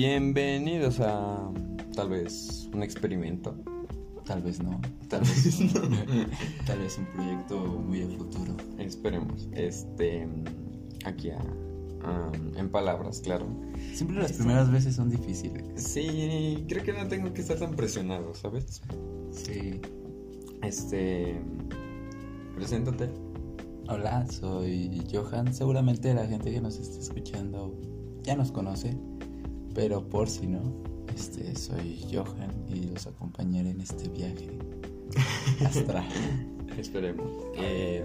Bienvenidos a tal vez un experimento. Tal vez no. Tal vez no. Tal vez un proyecto muy a futuro. Esperemos. Este. Aquí a, a- en palabras, claro. Siempre las primeras veces son difíciles. Sí, creo que no tengo que estar tan presionado, ¿sabes? Sí. Este. Preséntate. Hola, soy Johan. Seguramente la gente que nos está escuchando ya nos conoce, pero por si no, este soy Johan y los acompañaré en este viaje astral. Esperemos. Eh,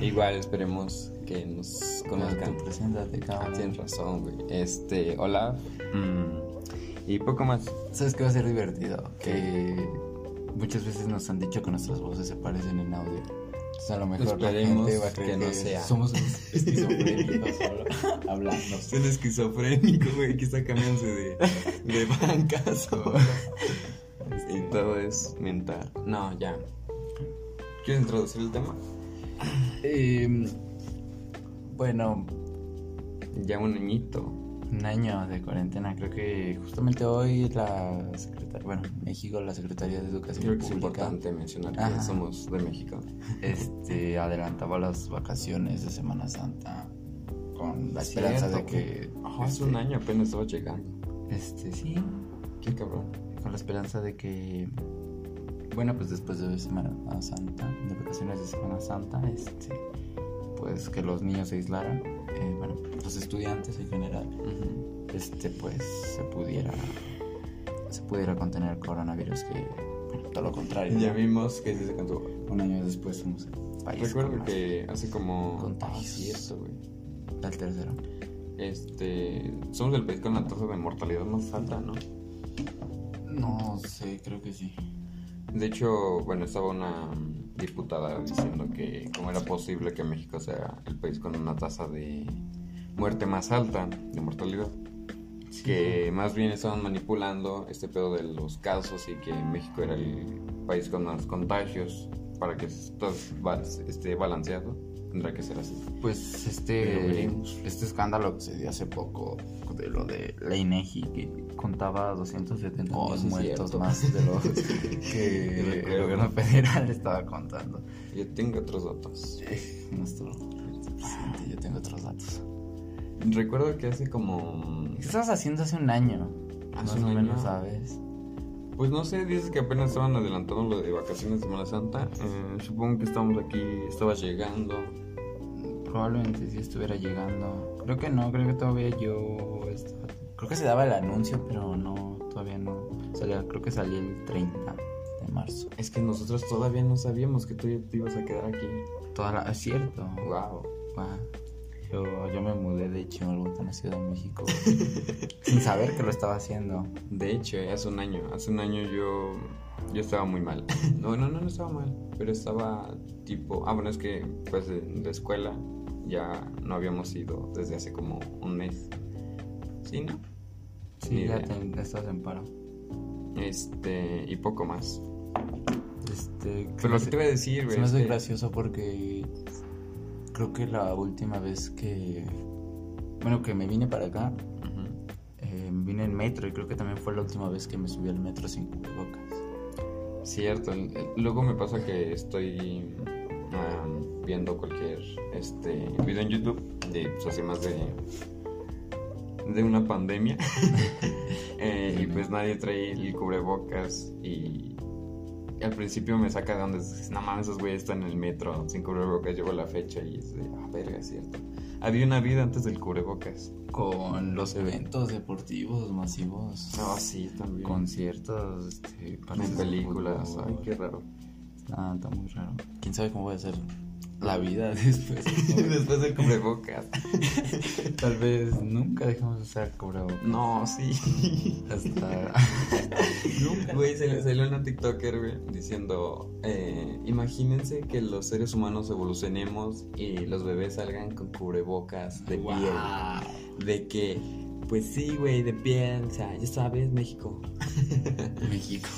igual esperemos que nos conozcan. Preséntate, cabrón. tienes razón, güey. Este, hola. Mm, y poco más. ¿Sabes qué va a ser divertido? Que muchas veces nos han dicho que nuestras voces se parecen en audio. A lo mejor la Esperemos gente va a creer que que, no sea. somos esquizofrénicos solo hablando. Es un esquizofrénico, güey, que está cambiándose de, de bancas. y todo es mental. No, ya. ¿Quieres introducir el tema? Em, bueno, Ya un añito. Un año de cuarentena. Creo que justamente hoy la secretaria, bueno, en México la Secretaría de Educación Creo que es importante mencionar que Ajá. somos de México. este, adelantaba las vacaciones de Semana Santa con la esperanza Cierto, de que Ajá, hace este, un año apenas estaba llegando. Este, sí, Qué cabrón. con la esperanza de que bueno pues después de Semana Santa de vacaciones de Semana Santa este pues que los niños se aislaran eh, bueno los estudiantes en general este pues se pudiera se pudiera contener el coronavirus que bueno, todo lo contrario Ya vimos que se cantó. un año después el país Recuerdo que hace como. Contagios. Ah, güey. el tercero Este. Somos el país con la tasa de mortalidad más alta, ¿no? no sé creo que sí De hecho, bueno, estaba una diputada diciendo que cómo era posible que México sea el país con una tasa de muerte más alta de mortalidad. Que más bien estaban manipulando este pedo de los casos y que México era el país con más contagios para que todo esté balanceado. Tendrá que ser así. Pues este, este escándalo que se dio hace poco de lo de la INEGI que contaba 270 Oh, mil sí, muertos cierto. más de los que el gobierno federal estaba contando. Yo tengo otros datos. Eh, Nuestro presidente, yo tengo otros datos. Recuerdo que hace como... ¿Qué estabas haciendo hace un año? Hace más o menos, ¿sabes? Pues no sé, dices que apenas estaban adelantando lo de vacaciones de Semana Santa. Eh, supongo que estamos aquí, estabas llegando. Probablemente sí estuviera llegando. Creo que no, creo que todavía yo Creo que se daba el anuncio, pero no, todavía no. Salía, creo que salía el 30 de marzo. Es que nosotros todavía no sabíamos que tú te ibas a quedar aquí. Toda la... Es cierto. Wow. Ah, yo, yo me mudé de Chimalhuacán a Ciudad de México sin saber que lo estaba haciendo. De hecho, eh, hace un año, hace un año yo, yo estaba muy mal. No, no, no, no estaba mal, pero estaba tipo, ah, bueno, es que pues de, de escuela ya no habíamos ido desde hace como un mes. ¿Sí, no? Sí, ya te, estás en paro. Este, y poco más. Este, Pero lo que te iba a decir, se güey, me es hace que- gracioso porque creo que la última vez que bueno que me vine para acá eh, me vine en metro y creo que también fue la última vez que me subí al metro sin cubrebocas. Cierto, luego me pasa que estoy viendo cualquier este video en YouTube de pues, así más de de una pandemia. Eh, y pues nadie trae el cubrebocas y, al principio me saca de donde no mames esos güeyes están en el metro sin cubrebocas llevo la fecha y es de ah verga es cierto había una vida antes del cubrebocas. Con los eventos deportivos masivos, ah sí también. Conciertos, este, en películas ay qué raro. Ah, está muy raro. ¿Quién sabe cómo voy a ser la vida después? después del cubrebocas Tal vez nunca dejemos de usar cubrebocas. No, sí. Hasta. Güey, se le salió una TikToker, güey, diciendo: eh, Imagínense que los seres humanos evolucionemos y los bebés salgan con cubrebocas de piel. De que, pues sí, güey, de piel, o sea, ya sabes, México. México.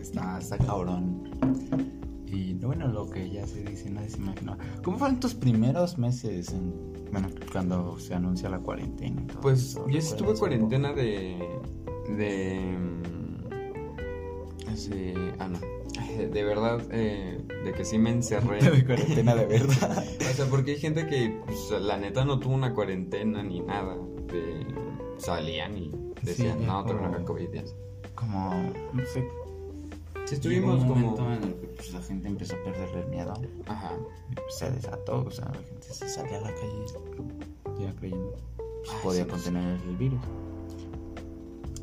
Está, está cabrón. Bueno, lo que ya se dice, nadie se imagina. ¿Cómo fueron tus primeros meses? En, bueno, cuando se anuncia la cuarentena. y todo Pues eso? yo sí ¿Recuerdas tuve un cuarentena de. de. mm, sí, ah, no. De verdad, eh, de que sí me encerré. De cuarentena de verdad. O sea, porque hay gente que, pues, la neta, no tuvo una cuarentena ni nada. De, salían y decían, Sí, no, tengo como- una COVID. Como, no sé. Sí, estuvimos un como. en el que pues, la gente empezó a perderle el miedo. Ajá. y, pues, se desató, o sea, la gente se salía a la calle ya creyendo que Ay, podía sí, contener el virus.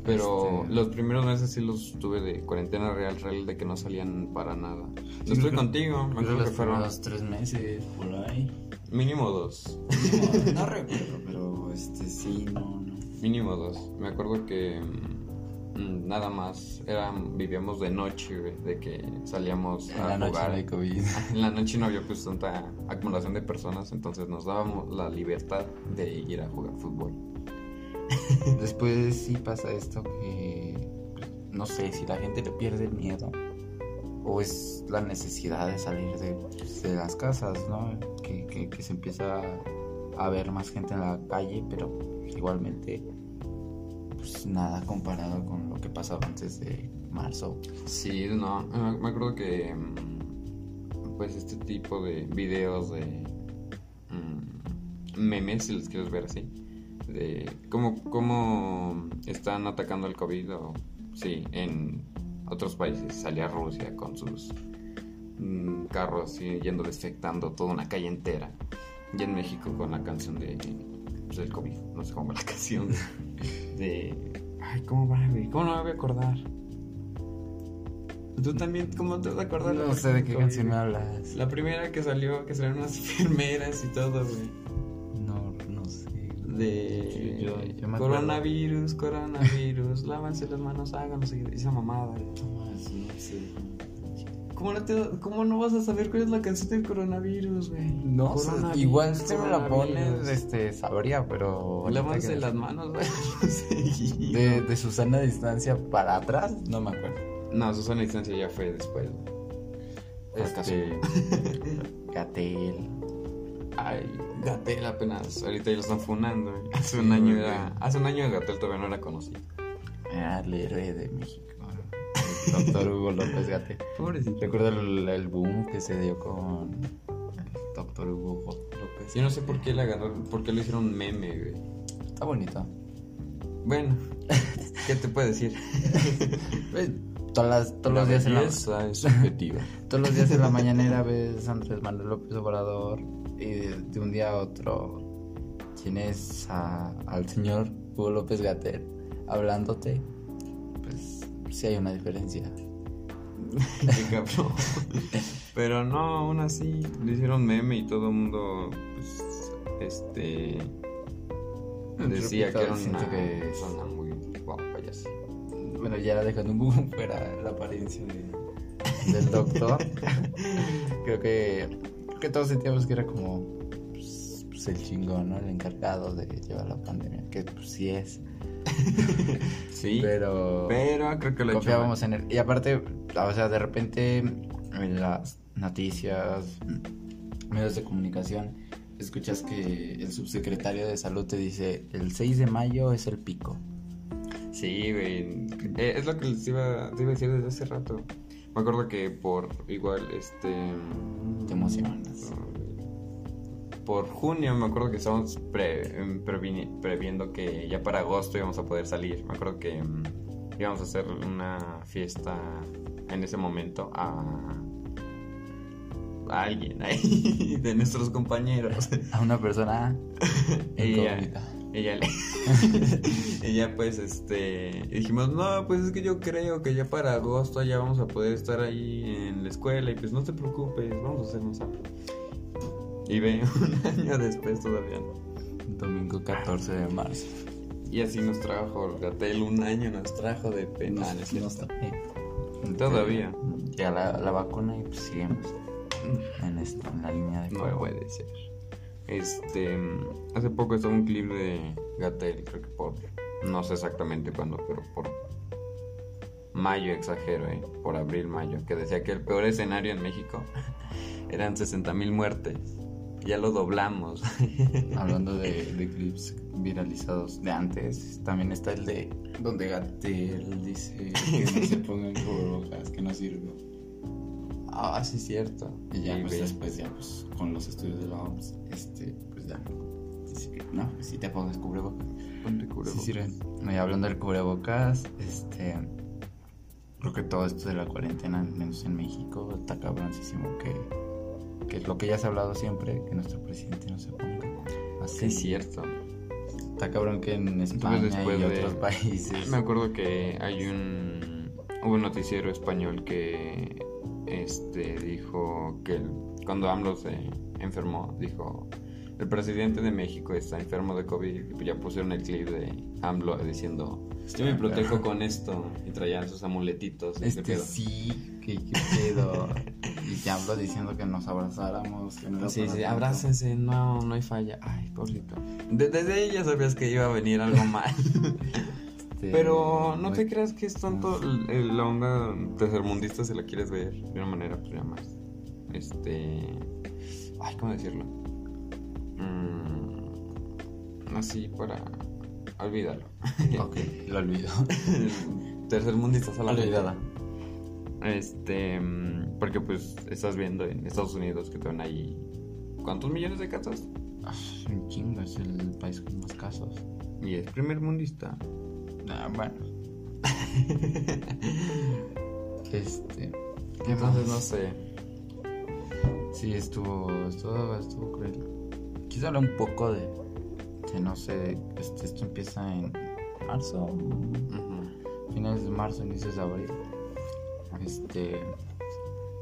Pero Este- los primeros meses sí los tuve de cuarentena real, real, de que no salían para nada. No Sí, estoy creo- contigo, me Creo acuerdo los que fueron primeros tres meses por ahí. mínimo dos. No, no recuerdo, pero este sí, no, no. Mínimo dos. Me acuerdo que mm, nada más vivíamos de noche, güey, de que salíamos En a la noche no COVID. En la noche no había pues tanta acumulación de personas, entonces nos dábamos la libertad de ir a jugar fútbol. Después sí pasa esto que pues, no sé si la gente le pierde el miedo o es la necesidad de salir de, pues, de las casas, ¿no? Que, que- que se empieza a ver más gente en la calle, pero igualmente pues nada comparado con lo que pasaba antes de marzo. Sí, no, me acuerdo que mm, pues este tipo de videos de mm, memes, si los quieres ver así, de cómo, cómo están atacando el COVID o sí, en otros países, salía Rusia con sus mm, carros y yendo desinfectando toda una calle entera. Y en México con la canción de pues, del COVID, no sé cómo la canción de ay, ¿cómo va, güey? ¿Cómo no me voy a acordar? Tú también, ¿cómo te vas a acordar? No sé de qué canción me hablas. La primera que salió, que salieron unas enfermeras y todo, güey. No, no sé. De Sí, yo- yo me acuerdo. coronavirus, coronavirus, lávanse las manos, háganlo, esa mamada. güey. No, sí, no sé. ¿Cómo no, te- ¿Cómo no vas a saber cuál es la canción del coronavirus, güey? No, Coronavirus, igual si me la pones, este, sabría, pero... Lávanse que- las manos, güey. De, de Susana Distancia para atrás, no me acuerdo. No, Susana Distancia ya fue después, güey. Este, Gatel. Ay, Gatel apenas, ahorita ya lo están funando. güey. Hace un Sí, año güey. era, hace un año Gatel todavía no era conocido. Era el héroe de México. Doctor Hugo López Gatel. Pobrecito. Recuerdo el, el boom que se dio con doctor Hugo López. Yo no sé por qué le agarraron, por qué le hicieron meme, güey. Está bonito. Bueno, ¿qué te puedo decir? Todas las- todos, los días en la, belleza es subjetiva. todos los días en la mañanera ves a Andrés Manuel López Obrador y de, de un día a otro tienes a- al señor Hugo López Gatel hablándote. Sí hay una diferencia. Pero no, aún así, le hicieron meme y todo el mundo, pues, este, decía Repito, que era una que- persona muy guapa y así. Bueno, ya dejando un poco fuera la apariencia de- del doctor. creo que que todos sentíamos que era como pues, pues, el chingón, ¿no? El encargado de llevar la pandemia, que pues sí es. Sí, Pero, pero creo que lo he hecho confiábamos en él. Y aparte, o sea, de repente en las noticias, medios de comunicación, escuchas que el subsecretario de salud te dice el 6 de mayo es el pico. Sí, güey. Eh, es lo que les iba, te iba a decir desde hace rato. Me acuerdo que por igual, este... Te emocionas. Por junio me acuerdo que estábamos pre- em, previendo que ya para agosto íbamos a poder salir. Me acuerdo que mm, íbamos a hacer una fiesta en ese momento a, a alguien ahí de nuestros compañeros. A una persona Ella, ella, le- ella pues este dijimos no pues es que yo creo que ya para agosto ya vamos a poder estar ahí en la escuela y pues no te preocupes vamos a hacernos algo y ve un año después todavía no Domingo 14 de marzo. y así nos trajo el Gatel un año nos trajo de pena Nos- nos trae. Todavía. Ya la, la vacuna y pues seguimos en, esto, en la línea de no fuego. puede ser este hace poco estaba un clip de Gatel creo que por no sé exactamente cuándo pero por mayo, exagero, ¿eh? por abril, mayo, que decía que el peor escenario en México eran 60 mil muertes. Ya lo doblamos. Hablando de, de, clips viralizados de antes, también está el de donde Gatel dice que no se pongan cubrebocas, que no sirve. Ah, sí, es cierto. Y ya, pues después, ya, pues con los estudios de la OMS, este, pues ya. No, si te pongas cubrebocas. Ponte cubrebocas. Sí sirven. Y hablando del cubrebocas, este. Creo que todo esto de la cuarentena, al menos en México, está cabroncísimo que que lo que ya se ha hablado siempre, que nuestro presidente no se ponga así. es cierto. Está cabrón que en España y otros países. Me acuerdo que hay un hubo un noticiero español que este dijo que cuando AMLO se enfermó, dijo el presidente de México está enfermo de COVID y ya pusieron el clip de AMLO diciendo yo me protejo con esto. Y traían sus amuletitos. Este sí, que pedo. y te hablo diciendo que nos abrazáramos. Que no sí, sí, abrácense, no, no hay falla. Ay, pobrecito. Desde ahí ya sabías que iba a venir algo mal. Este, Pero no te creas que es tanto la onda tercermundista si la quieres ver de una manera, pues ya más. Este. Ay, ¿cómo decirlo? Mm, así para Olvídalo. ok, lo olvido. Tercer mundista a la olvidada. Este, mm, porque pues estás viendo en Estados Unidos que tienen ahí ¿cuántos millones de casas? Ah, un chingo, es el país con más casos. Y es primer mundista. Ah, bueno. este, entonces no sé. Sí, estuvo, estuvo, estuvo cruel. Quise hablar un poco de no sé, este, esto empieza en marzo, finales de marzo, inicios de abril. Este,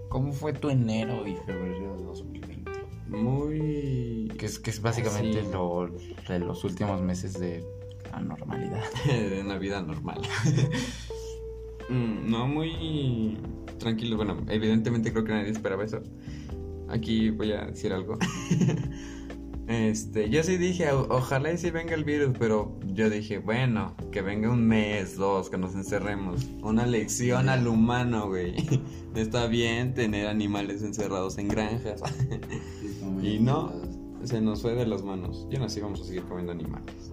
¿cómo fue tu enero y febrero de 2020? Muy... Que es, que es básicamente lo, de los últimos meses de la normalidad. de una vida normal. Mm, no, muy tranquilo. Bueno, evidentemente creo que nadie esperaba eso. Aquí voy a decir algo. Este, yo sí dije, ojalá y sí venga el virus, pero yo dije, bueno, que venga un mes, dos, que nos encerremos. Una lección al humano, güey. Está bien tener animales encerrados en granjas. y no, se nos fue de las manos. Yo no sé, vamos a seguir comiendo animales.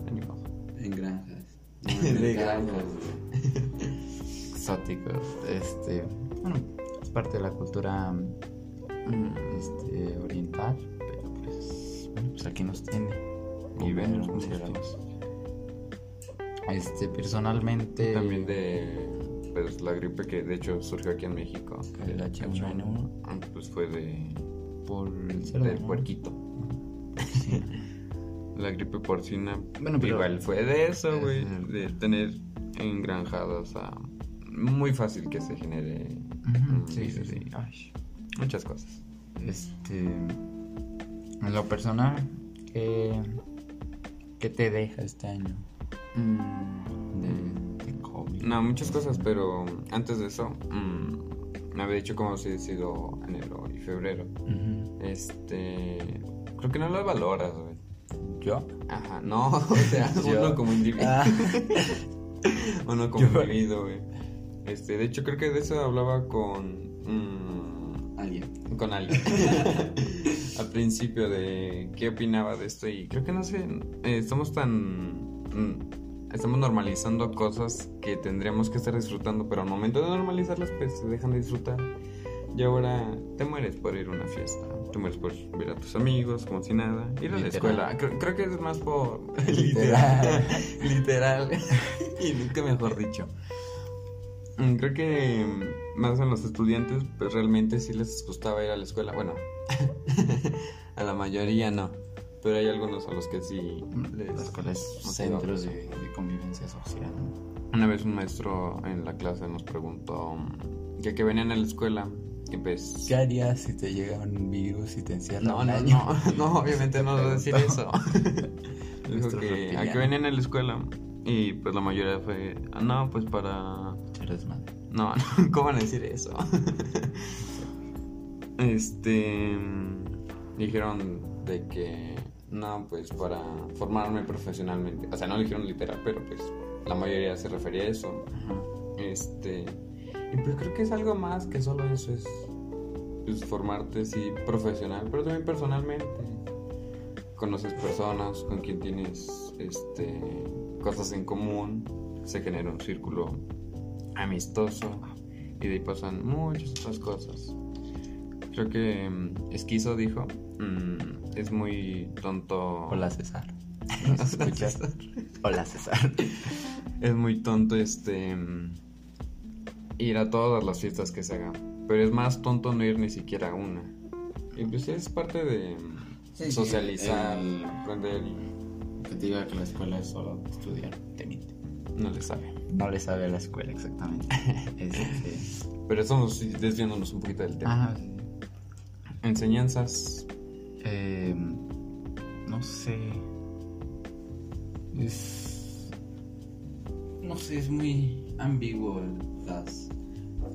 En granjas. de granjas. Exóticos. Este, bueno, es parte de la cultura mm, este, oriental pues aquí nos tiene. Y ven los consideramos. Este, personalmente. También de. Pues la gripe que de hecho surgió aquí en México. El H1N1. Ah, pues fue de. Por el cerdo. Del puerquito. la gripe porcina. Bueno, pero. Igual fue de eso, güey. De tener engranjadas a. Muy fácil que se genere. sí, sí, sí. muchas cosas. Este. En lo personal, ¿qué, qué te deja este año? Mm. De, COVID. No, muchas cosas, pero antes de eso, mm, me había dicho cómo se decidido enero y febrero. Este. Creo que no lo valoras, güey. ¿Yo? Ajá, no, o sea, uno como individuo. Ah. uno como individuo, güey. Este, de hecho, creo que de eso hablaba con. Mm, alguien. Con alguien. Al principio de qué opinaba de esto y creo que no sé, eh, estamos tan... Mm, estamos normalizando cosas que tendríamos que estar disfrutando, pero al momento de normalizarlas pues se dejan de disfrutar. Y ahora te mueres por ir a una fiesta, te mueres por ver a tus amigos como si nada, ir a la escuela. Creo, que es más por... Literal. Literal. y nunca mejor dicho. Mm, creo que más a los estudiantes, pues realmente sí les gustaba ir a la escuela. Bueno, a la mayoría no. Pero hay algunos a los que sí les. Las escuelas, centros de, convivencia social. Una vez un maestro en la clase nos preguntó que, que venían a la escuela. Y pues, ¿Qué harías si te llega un virus y te encierran no, no, No, no, obviamente no voy a decir eso. Dijo que a que venían a la escuela. Y pues la mayoría fue, ah, no, pues para... No, no, ¿cómo van a decir eso? este... Dijeron de que, no, pues para formarme profesionalmente. O sea, no lo dijeron literal, pero pues la mayoría se refería a eso. Este... Y pues creo que es algo más que solo eso, es, es formarte, sí, profesional, pero también personalmente. Conoces personas con quien tienes este, cosas en común, se genera un círculo amistoso y de ahí pasan muchas otras cosas. Creo que mm, Esquizo dijo, mm, es muy tonto. Hola César. ¿Nos escuchas? Hola César. Es muy tonto este mm, ir a todas las fiestas que se hagan, pero es más tonto no ir ni siquiera a una. Y pues es parte de mm, Sí, sí, socializar, el- aprender y Que te diga que la escuela es solo estudiar, te miente. no le sabe. No le sabe a la escuela exactamente. Este, Pero estamos desviándonos un poquito del tema. Ajá. Enseñanzas. Eh, no sé. Es. No sé, es muy ambiguo las.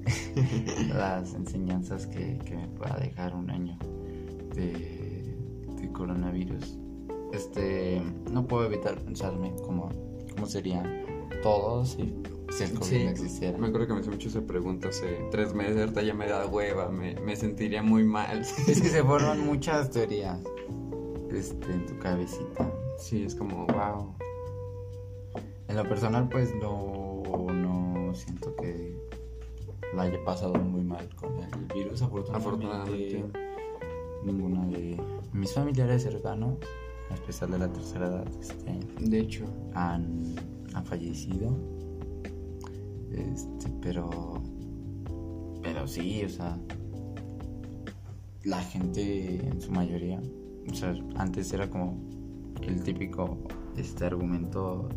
las enseñanzas que, que me pueda dejar un año de, de coronavirus. Este. No puedo evitar pensarme cómo, cómo sería todo si, si el COVID no existiera. me acuerdo que me hice mucho esa pregunta hace tres meses, ahorita ya me da hueva, me, me sentiría muy mal. Es que se forman muchas teorías este, en tu cabecita. Sí, es como, wow. En lo personal, pues no, no siento que la haya pasado muy mal con el virus. Afortunadamente, Afortunadamente. ninguna de mis familiares cercanos, a pesar de la tercera edad, este, De hecho, han, han fallecido. Este, pero. Pero sí, o sea. La gente en su mayoría. O sea, antes era como el típico este argumento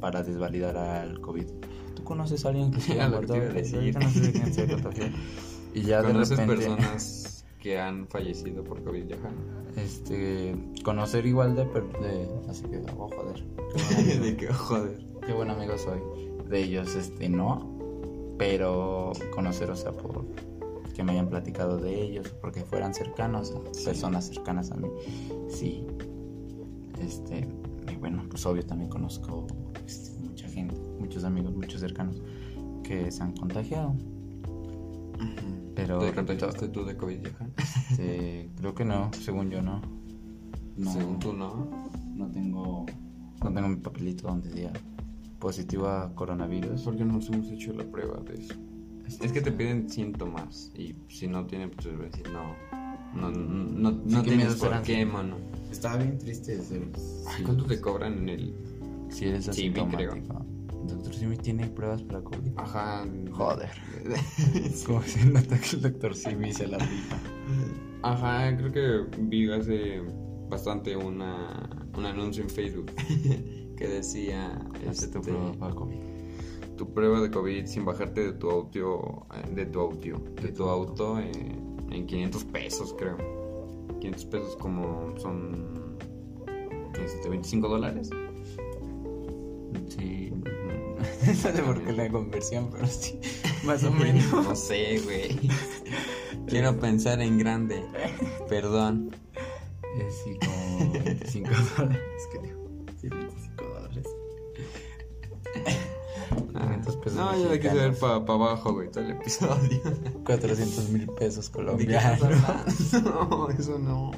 para desvalidar al COVID. ¿Tú conoces a alguien que se haya muerto? a se contagió. Y ya de ¿conoces repente. personas que han fallecido por COVID ya? Este. Conocer igual de. de así que, oh, joder. de que, joder. Qué buen amigo soy. De ellos, este, no. Pero conocer, o sea, por que me hayan platicado de ellos, porque fueran cercanos, Sí. personas cercanas a mí. Sí. Este, y bueno, pues obvio también conozco este, mucha gente, muchos amigos, muchos cercanos que se han contagiado. Pero ¿Te contagiaste tú de COVID este, creo que no, según yo no. No, Según tú, ¿no? no tengo, no tengo mi papelito donde diga positivo a coronavirus. ¿Por qué no nos hemos hecho la prueba de eso? Es que te piden síntomas y si no tienen, pues decir, no, no, no, no, Sí, no tienes por qué, mano. Estaba bien triste ese. Ay, ¿Cuánto te cobran en el...? Si eres Sí, vi, creo. asintomático. Doctor Simi tiene pruebas para COVID. Ajá. Joder. Como se nota que el doctor Simi se la rifa. Ajá, creo que vi hace bastante una, un anuncio en Facebook que decía tu este, prueba para COVID. tu prueba de COVID sin bajarte de tu auto, eh, de tu auto, de tu auto eh, en 500 pesos creo. 500 pesos como son este, 25 dólares. Sí. No sé por qué la conversión, pero sí. Más o menos. no sé, güey. Quiero pensar en grande. Perdón. Es sí, como 25 dólares, creo. Sí, 25 No, mexicanos. yo la quise ver para abajo, güey, todo el episodio. 400 mil pesos colombianos. No, eso no.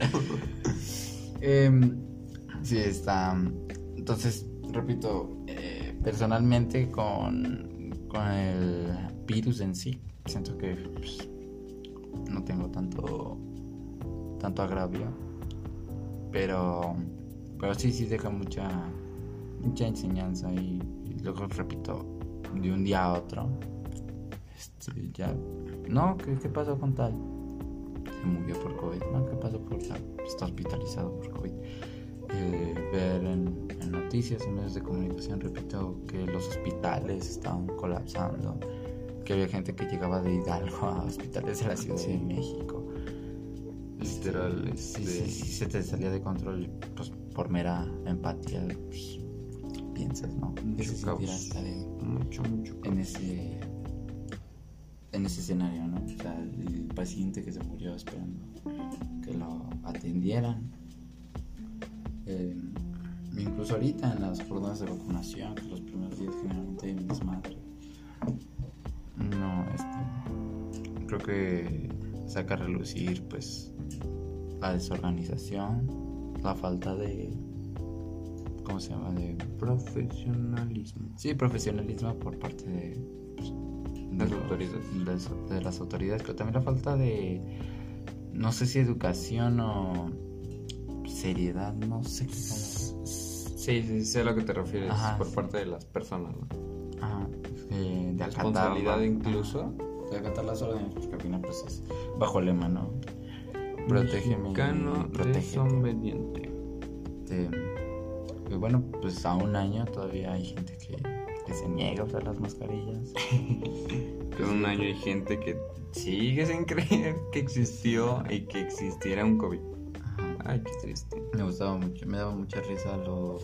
eh, sí, está. Entonces, repito, eh, personalmente con, con el virus en sí, siento que pues, no tengo tanto, tanto agravio. Pero, pero sí, sí deja mucha, mucha enseñanza y luego repito, de un día a otro, este, ya, no, ¿qué, qué pasó con tal? se murió por COVID, ¿no? ¿Qué pasó por tal? Está hospitalizado por COVID. Eh, ver en, en noticias, en medios de comunicación, repito, que los hospitales estaban colapsando, que había gente que llegaba de Hidalgo a hospitales de la Ciudad de México. Literal, Sí, este- sí, sí, se te salía de control, pues por mera empatía, pues, piensas, ¿no? ¿Qué se Mucho caos. estar en, Mucho, mucho. en ese en ese escenario, ¿no? O sea, el paciente que se murió esperando que lo atendieran. Eh, incluso ahorita en las jornadas de vacunación, que los primeros días generalmente hay un desmadre. No, este. creo que saca a relucir pues la desorganización, la falta de ¿cómo se llama? de profesionalismo. Sí, profesionalismo por parte de, pues, las autoridades. De, las autoridades, pero también la falta de no sé si educación o seriedad, no sé qué Sí, sí, sé a lo que te refieres por parte de las personas, ¿no? Ajá, de responsabilidad incluso. De acatar las órdenes, porque al final pues es bajo el lema, ¿no? Protégeme. Mexicano desobediente. Este, y bueno, pues a un año todavía hay gente que, que se niega a usar las mascarillas. que un año hay gente que sigue sin creer que existió y que existiera un COVID. Ay, qué triste. Me gustaba mucho, me daba mucha risa lo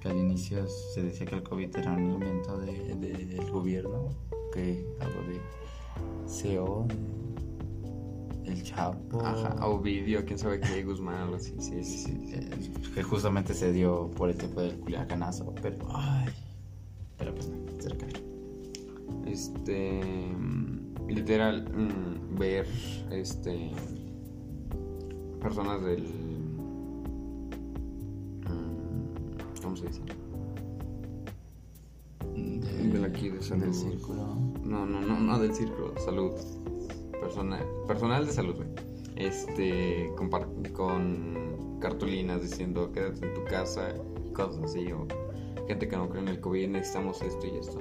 que al inicio se decía que el COVID era un invento del de, gobierno, que algo de CEO, el Chapo. Ajá, Ovidio, quién sabe qué, Guzmán, algo así, sí, sí, sí. Que justamente se dio por el tiempo del culiacanazo, pero. Ay. Pero pues no, cerca. Este. Literal, mm, ver este personas del... Mm, ¿Cómo se dice? Del, aquí, de salud. Del círculo. No, no, no, no del círculo, salud. Personal, personal de salud, güey. Este, con, con cartulinas diciendo quédate en tu casa cosas así, o gente que no cree en el COVID, necesitamos esto y esto.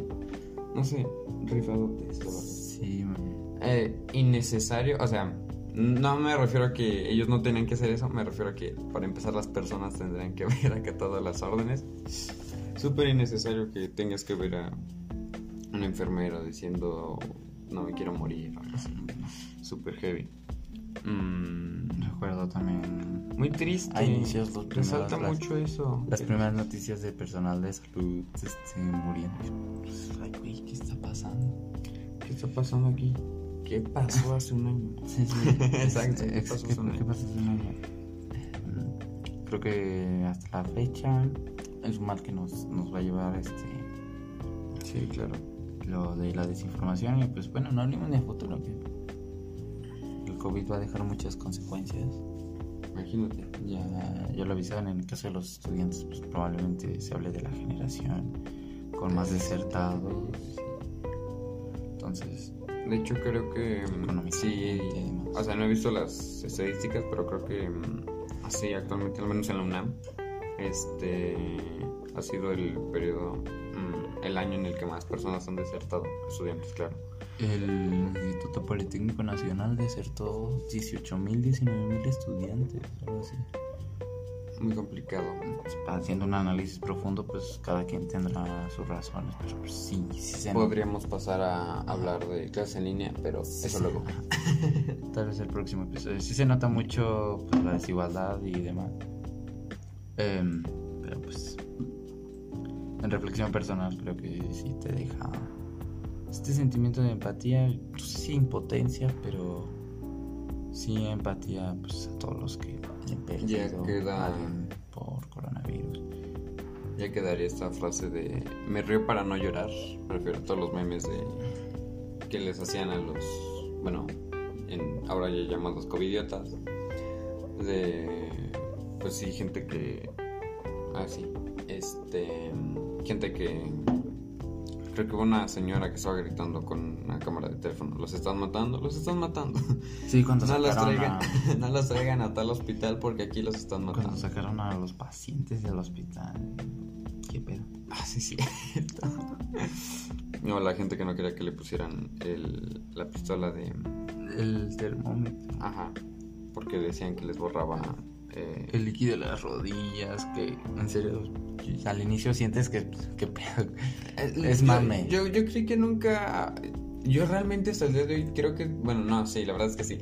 No sé, rifadote, Sí, eh, innecesario, o sea, no me refiero a que ellos no tenían que hacer eso, me refiero a que para empezar las personas tendrían que ver acá todas las órdenes. Súper innecesario que tengas que ver a una enfermera diciendo no me quiero morir Súper heavy. Mm, recuerdo también. Muy triste. A inicios los Resalta mucho eso. Las primeras noticias de personal de salud este, muriendo. Pues, ¿qué está pasando? ¿Qué está pasando aquí? ¿Qué pasó hace un año? Sí, sí. Exacto. ¿Qué pasó, hace un año? Mm, creo que hasta la fecha es un mal que nos, nos va a llevar este. Sí, claro. Lo de la desinformación y pues bueno, no hablemos de futuro que el COVID va a dejar muchas consecuencias. Imagínate. Ya, ya lo avisaban en el caso de los estudiantes, pues probablemente se hable de la generación con más desertados. Entonces, de hecho, creo que sí. O sea, no he visto las estadísticas, pero creo que mm, así actualmente, al menos en la UNAM, este ha sido el periodo, el año en el que más personas han desertado, estudiantes, claro. El Instituto Politécnico Nacional desertó 18.000, 19.000 estudiantes, algo así muy complicado. Haciendo un análisis profundo, pues cada quien tendrá sus razones, pero pues, sí, sí Podríamos pasar a hablar de clases en línea, pero eso luego. Tal vez el próximo episodio. Sí se nota mucho pues, la desigualdad y demás. Em, pero pues, en reflexión personal, creo que sí te deja este sentimiento de empatía, sé si impotencia, pero sí empatía pues, a todos los que ya queda por coronavirus. Ya quedaría esta frase de me río para no llorar. Prefiero todos los memes de que les hacían a los, bueno, en, ahora ya llamados covidiotas. De, pues sí, gente que, ah sí, este, gente que Creo que hubo una señora que estaba gritando con una cámara de teléfono. Los están matando, los están matando. Sí, cuando no las traigan, a... no las traigan a tal hospital porque aquí los están matando. Cuando sacaron a los pacientes del hospital. ¿Qué pedo? Ah, sí, sí. no, la gente que no quería que le pusieran el, la pistola de... El termómetro. Ajá. Porque decían que les borraba eh, el líquido de las rodillas, que en serio, al inicio sientes que, que eh, es mame. Yo, yo creí que nunca, yo realmente hasta el día de hoy creo que, bueno, no, sí, la verdad es que sí.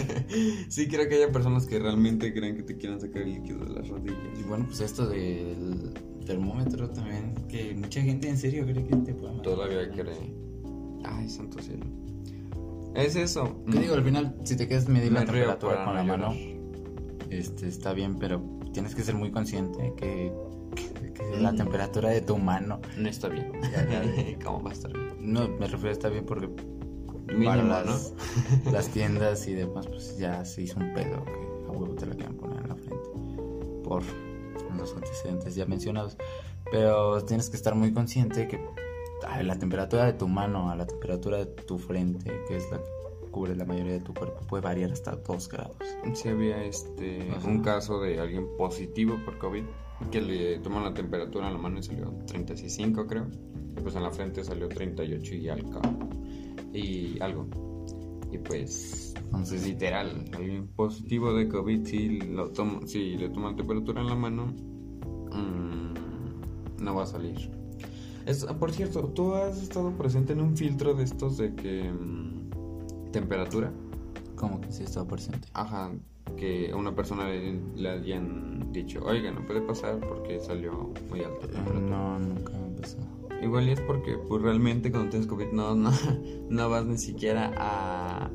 sí creo que haya personas que realmente creen que te quieran sacar el líquido de las rodillas. Y bueno, pues esto del termómetro también, que mucha gente en serio cree que te puede Todavía cree. Ay, santo cielo. Es eso. ¿Qué digo? Al final, si te quedas medir la temperatura con la mano este, está bien, pero tienes que ser muy consciente que, la temperatura de tu mano no está bien. ¿Cómo va a estar bien? No, me refiero a está bien porque Mínimo, para las, ¿no? las tiendas y demás, pues ya se hizo un pedo que a huevo te la quieren poner en la frente por los antecedentes ya mencionados. Pero tienes que estar muy consciente que a la temperatura de tu mano a la temperatura de tu frente, que es la que cubre la mayoría de tu cuerpo, puede variar hasta 2 grados. Sí había este Ajá. un caso de alguien positivo por COVID que le tomó la temperatura en la mano y salió 36.5 creo. Y pues en la frente salió 38 y algo. Y algo. Y pues entonces literal, alguien positivo de COVID si lo toma, si le toman temperatura en la mano mm, no va a salir. Es, por cierto, ¿tú has estado presente en un filtro de estos de que mm, temperatura? Como que sí estaba presente. Ajá, que a una persona le, le hayan dicho, oiga, no puede pasar porque salió muy alta la temperatura. No, nunca me empezó. Igual y es porque pues realmente cuando tienes COVID no, no, no vas ni siquiera a,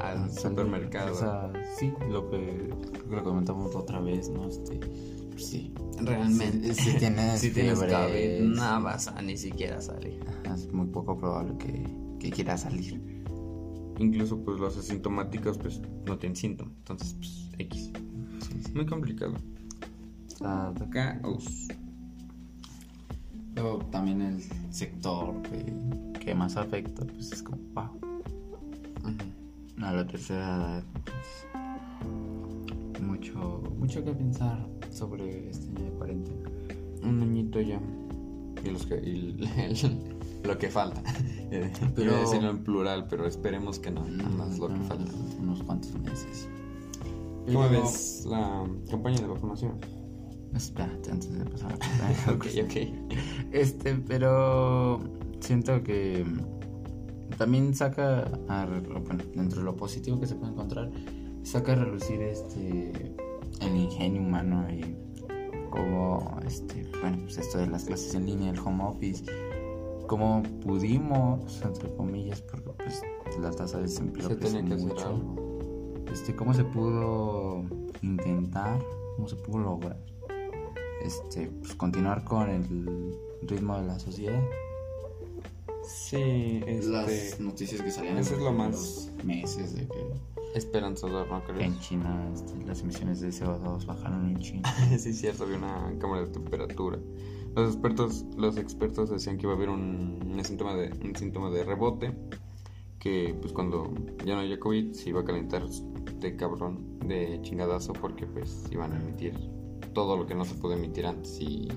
al supermercado. O sea, sí, lo que, lo comentamos otra vez, ¿no? Este, sí. realmente. Si, si tienes, si tienes fiebre, COVID no vas a ni siquiera salir. ajá, es muy poco probable que, que quieras salir. Incluso pues los asintomáticos pues no tienen síntomas. Entonces pues X. Sí, sí. Muy complicado. Está- Caos. Luego también el sector que, que más afecta, pues es como, wow, a la tercera edad. pues, mucho, mucho que pensar sobre este año de cuarentena. Un añito ya. Y, los que, y el- lo que falta. Pero- Pero decirlo en plural, pero esperemos que no. Nada más lo que falta. Unos cuantos meses. ¿Cómo ves la campaña de vacunación? Espérate, antes de pasar a la campaña. ok, ok. Este, pero siento que también saca, a bueno, dentro de lo positivo que se puede encontrar, saca a relucir este el ingenio humano y como este, bueno, pues esto de las clases en línea, el home office, cómo pudimos, entre comillas, porque pues la tasa de desempleo Se tenía que hacer mucho. algo. Este, cómo se pudo intentar, cómo se pudo lograr, este, pues continuar con el ritmo de la sociedad. Sí, Las este. noticias que salían eso en es lo más- meses de que Esperanzador, ¿no crees? en China este, las emisiones de CO2 bajaron en China. sí, es cierto, había una cámara de temperatura. Los expertos, los expertos decían que iba a haber un, un síntoma de, un síntoma de rebote, que pues cuando ya no haya COVID se iba a calentar de cabrón, de chingadazo, porque pues iban a emitir todo lo que no se pudo emitir antes y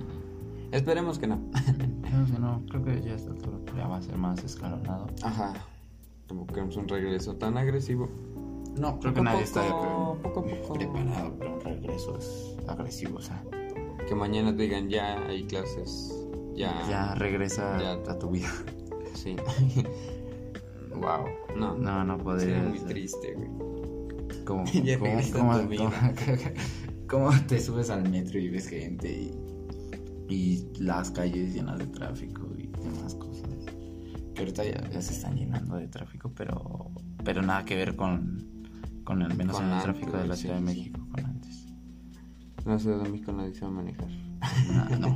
esperemos que no. Creo que no, creo que ya a esta altura ya va a ser más escalonado. Ajá, como queremos un regreso tan agresivo. No, creo Poco que nadie poco, está poco a poco. preparado para un regreso es agresivo, o sea, Que mañana te digan ya hay clases, ya. ya regresa Ya. a tu vida. Sí. wow. No, No, no podría. Sería muy triste, güey. ¿Cómo, Ya tu vida. cómo te subes al metro y ves gente y, y las calles llenas de tráfico y demás cosas? Que ahorita ya, ya se están llenando de tráfico, pero, pero nada que ver con, con al menos Con en el tráfico de la Ciudad de. México con antes. La Ciudad de México nadie sabe manejar. No, no,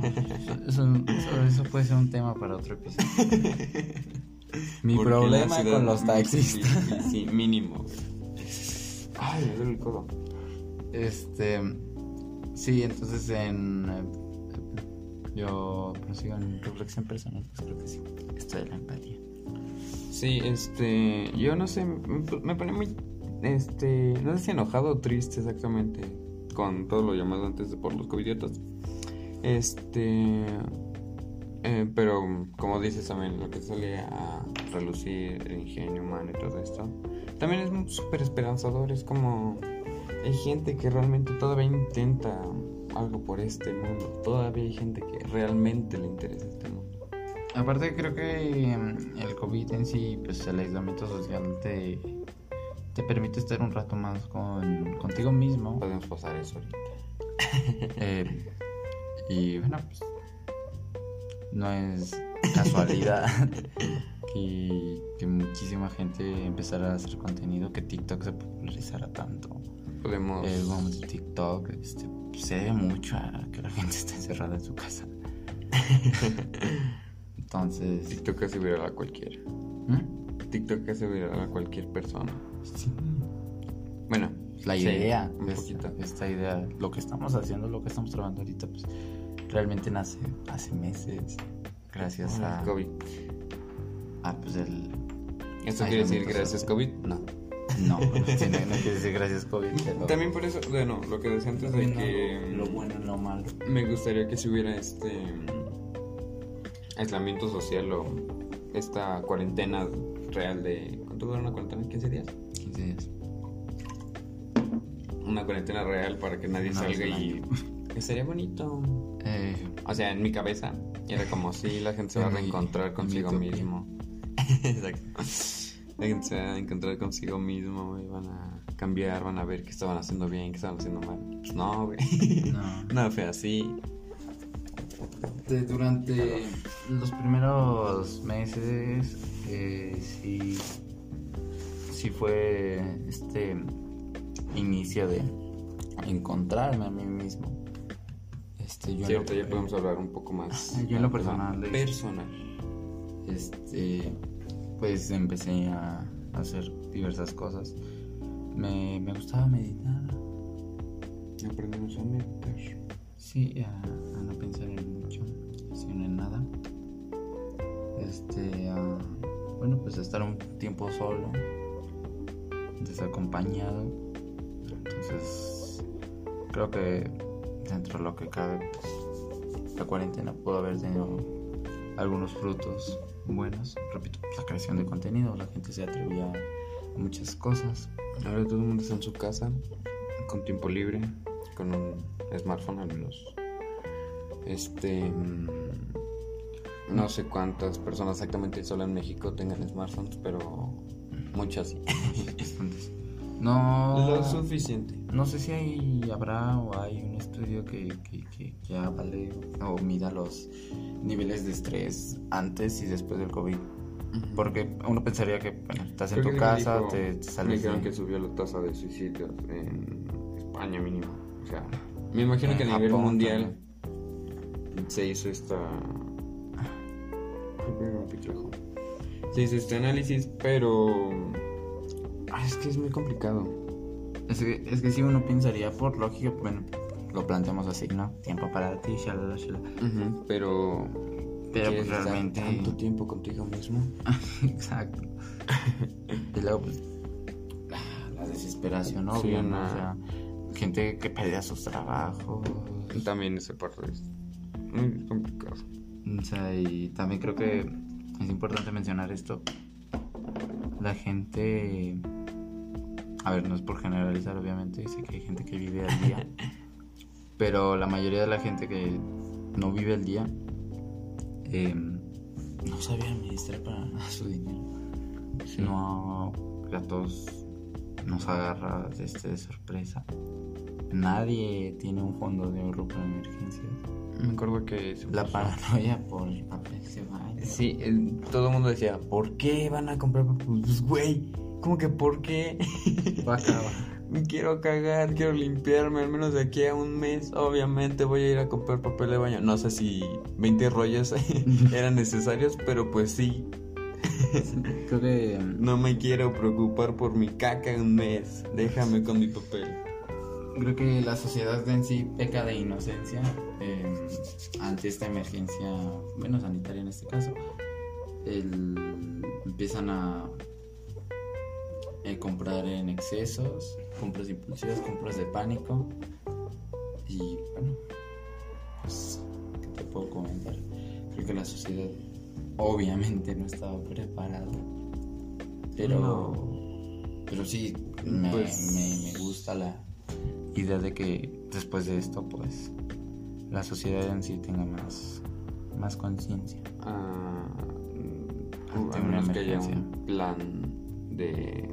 eso, eso, eso puede ser un tema para otro episodio. Mi Porque la problema ciudad- con los Sí, taxistas. Sí, sí, mínimo, güey. Ay, me duele el codo. Este. Sí, entonces en. eh, Yo prosigo en reflexión personal, pues creo que sí. Esto de la empatía. Sí, este. Yo no sé, me, me pone muy. Este. No sé si enojado o triste exactamente. Con todo lo llamado antes de por los covidiotas. Este. eh, pero como dices también, lo que sale a relucir el ingenio humano y todo esto. También es súper esperanzador. Es como. Hay gente que realmente todavía intenta algo por este mundo. Todavía hay gente que realmente le interesa este mundo. Aparte, creo que mm, el COVID en sí, pues el aislamiento social te, te permite estar un rato más con, contigo mismo. Podemos pasar eso ahorita. Eh, y bueno, pues no es casualidad que, que muchísima gente empezara a hacer contenido, que TikTok se popularizara tanto. Podemos. El boom de TikTok este, se debe mucho a que la gente está encerrada en su casa. Entonces, TikTok casi viral a cualquiera. ¿Mm? TikTok hace viral a cualquier persona. Sí. Bueno, La sí, idea, un esta, poquito. esta idea, lo que estamos haciendo, lo que estamos trabajando ahorita, pues realmente nace hace meses. Gracias Ah, a. COVID. Ah, pues el. ¿Esto quiere decir gracias COVID? No. No, no, tiene- no quiere decir gracias COVID. pero- También por eso, bueno, lo que decía antes de que Lo bueno y lo malo. me gustaría que si hubiera este aislamiento social o esta cuarentena real de ¿cuánto dura una cuarentena? ¿15 días? 15 días. Una cuarentena real para que nadie Una salga al y estaría bonito. Eh, O sea, en mi cabeza era como si la gente se va a reencontrar en consigo mismo. Exacto. La gente se va a encontrar consigo mismo, güey. Van a cambiar, van a ver qué estaban haciendo bien, qué estaban haciendo mal. Pues no, güey. no. No fue así. De- durante los primeros meses, eh, sí, sí fue este inicio de encontrarme a mí mismo. Este, yo Cierto, lo- ya podemos hablar un poco más. Yo en lo personal Personal. este, pues empecé a hacer diversas cosas. Me, me gustaba meditar, Aprendemos a meditar. sí, a, a no pensar en mucho, sino en nada. Este, a, bueno, pues a estar un tiempo solo, desacompañado. Entonces, creo que dentro de lo que cabe, la cuarentena pudo haber tenido algunos frutos buenos. Repito, la creación de contenido, la gente se atrevía a muchas cosas. Ahora todo el mundo está en su casa, con tiempo libre, con un smartphone al menos. Este. mm, No sé cuántas personas exactamente solo en México tengan smartphones, pero muchas sí. Bastantes. No. Lo suficiente. No sé si hay, habrá o hay un estudio que, que, que, que avale o mida los niveles de estrés antes y después del COVID. Porque uno pensaría que bueno, estás en tu casa, dijo- te, te Me sales de- que subió la tasa de suicidios en España mínimo. O sea, me imagino que a En nivel Japón mundial se hizo esta... Se hizo este análisis, pero... Ah, es que es muy complicado. Es que, es que si uno pensaría por lógica, bueno, lo planteamos así, ¿no? Tiempo para ti, shalala, shalala. Ujú, pero... Pero ¿quieres pues realmente... tanto tiempo contigo mismo? Exacto. y luego, pues, la desesperación, ¿no? Sí, Obvio, ¿no? una- O sea, gente que perdía sus trabajos. También esa parte es muy complicado. O sea, y también creo que es importante mencionar esto. La gente. A ver, no es por generalizar, obviamente. Sé que hay gente que vive al día. pero la mayoría de la gente que no vive al día eh, no sabe administrar para su dinero. No. A todos nos agarra este, de sorpresa. Nadie tiene un fondo de ahorro para emergencias. Me acuerdo que... La paranoia por el papel se va. Sí, el- todo el mundo decía, ¿por qué van a comprar papel? Pues, güey, ¿cómo que por qué? Va acabar. quiero cagar, quiero limpiarme, al menos de aquí a un mes. Obviamente voy a ir a comprar papel de baño. No sé si 20 rollos eran necesarios, pero pues sí. Creo que No me quiero preocupar por mi caca un mes. Déjame con mi papel. Creo que la sociedad en sí peca de inocencia eh, ante esta emergencia, bueno, sanitaria en este caso. El- empiezan a eh, comprar en excesos, compras impulsivas, compras de pánico. Y bueno, pues, ¿qué te puedo comentar? Creo que la sociedad obviamente no estaba preparada. Pero, pero sí, me, Pues- me- me gusta la idea de que después de esto, pues, la sociedad en sí tenga más, más conciencia. Ah, Ante a menos que haya un plan de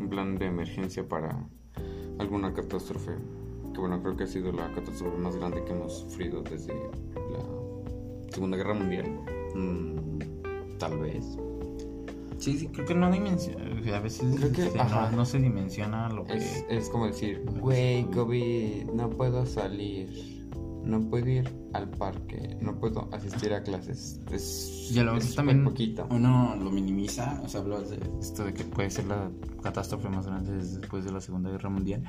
un plan de emergencia para alguna catástrofe que bueno creo que ha sido la catástrofe más grande que hemos sufrido desde la segunda guerra mundial. Mm, tal vez Sí, sí, creo que no dimensiona, a veces Creo que, este, ajá. no, no se dimensiona lo que... es, es como decir güey covid no puedo salir no puedo ir al parque, no puedo asistir a clases. Es, Y a lo mejor también poquito. uno lo minimiza, o sea, hablas de esto de que puede ser la catástrofe más grande después de la Segunda Guerra Mundial.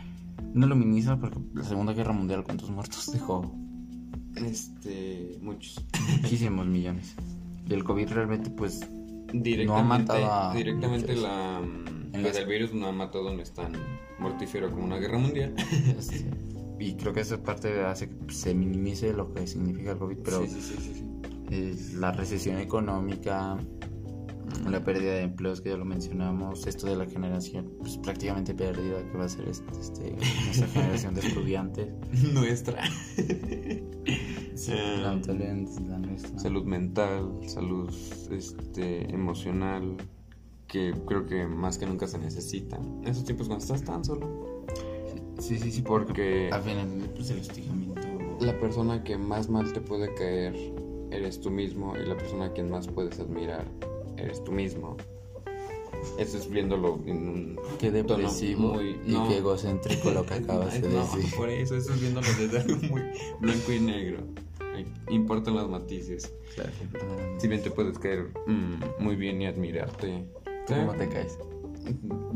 Uno lo minimiza porque la Segunda Guerra Mundial, ¿cuántos muertos dejó? Este, muchos. Muchísimos millones. Y el COVID realmente, pues, Directamente, matado a directamente muchos. la, En pues las- el virus no ha matado no es tan mortífero como una guerra mundial. y creo que esa parte hace que se minimice lo que significa el COVID, pero sí, sí. eh, la recesión económica, la pérdida de empleos que ya lo mencionamos, esto de la generación pues, prácticamente perdida que va a ser este, este, nuestra generación de estudiantes. Nuestra. Sí, Eh, es la nuestra. salud mental, salud este, emocional, que creo que más que nunca se necesitan. En esos tiempos cuando estás tan solo. Sí, sí, sí, Porque al final pues, el hostigamiento. la persona que más mal te puede caer eres tú mismo y la persona a quien más puedes admirar eres tú mismo. Eso es viéndolo en un Qué depresivo muy- y no. qué egocéntrico lo que acabas de No, decir. por eso, eso es viéndolo desde algo muy blanco y negro. Importan los matices. Claro. Si bien te puedes caer mm, muy bien y admirarte. ¿Tú ¿Cómo te caes?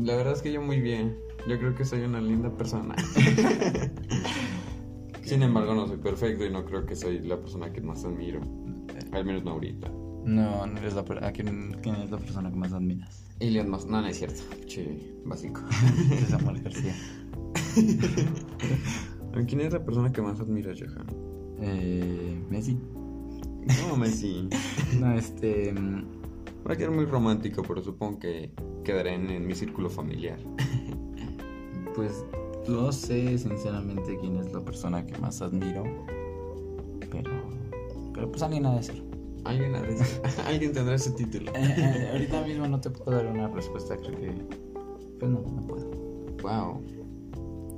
La verdad es que yo muy bien. Yo creo que soy una linda persona. Sin embargo, no soy perfecto y no creo que soy la persona que más admiro. Al menos no ahorita. No, no eres la per- ¿a quién, quién es la persona que más admiras? Ilian más. No, no es cierto. Che, básico. Es Samuel García. ¿Quién es la persona que más admiras, Johan? Eh, Messi. No, Messi. No, este. mm, Va a quedar muy romántico, pero supongo que quedaré en, en mi círculo familiar. Pues no sé sinceramente quién es la persona que más admiro. Pero. Pero pues alguien ha de ser. Alguien, ha de- alguien tendrá ese título. Eh, eh, ahorita mismo no te puedo dar una respuesta, creo que. Pues no, no puedo. Wow.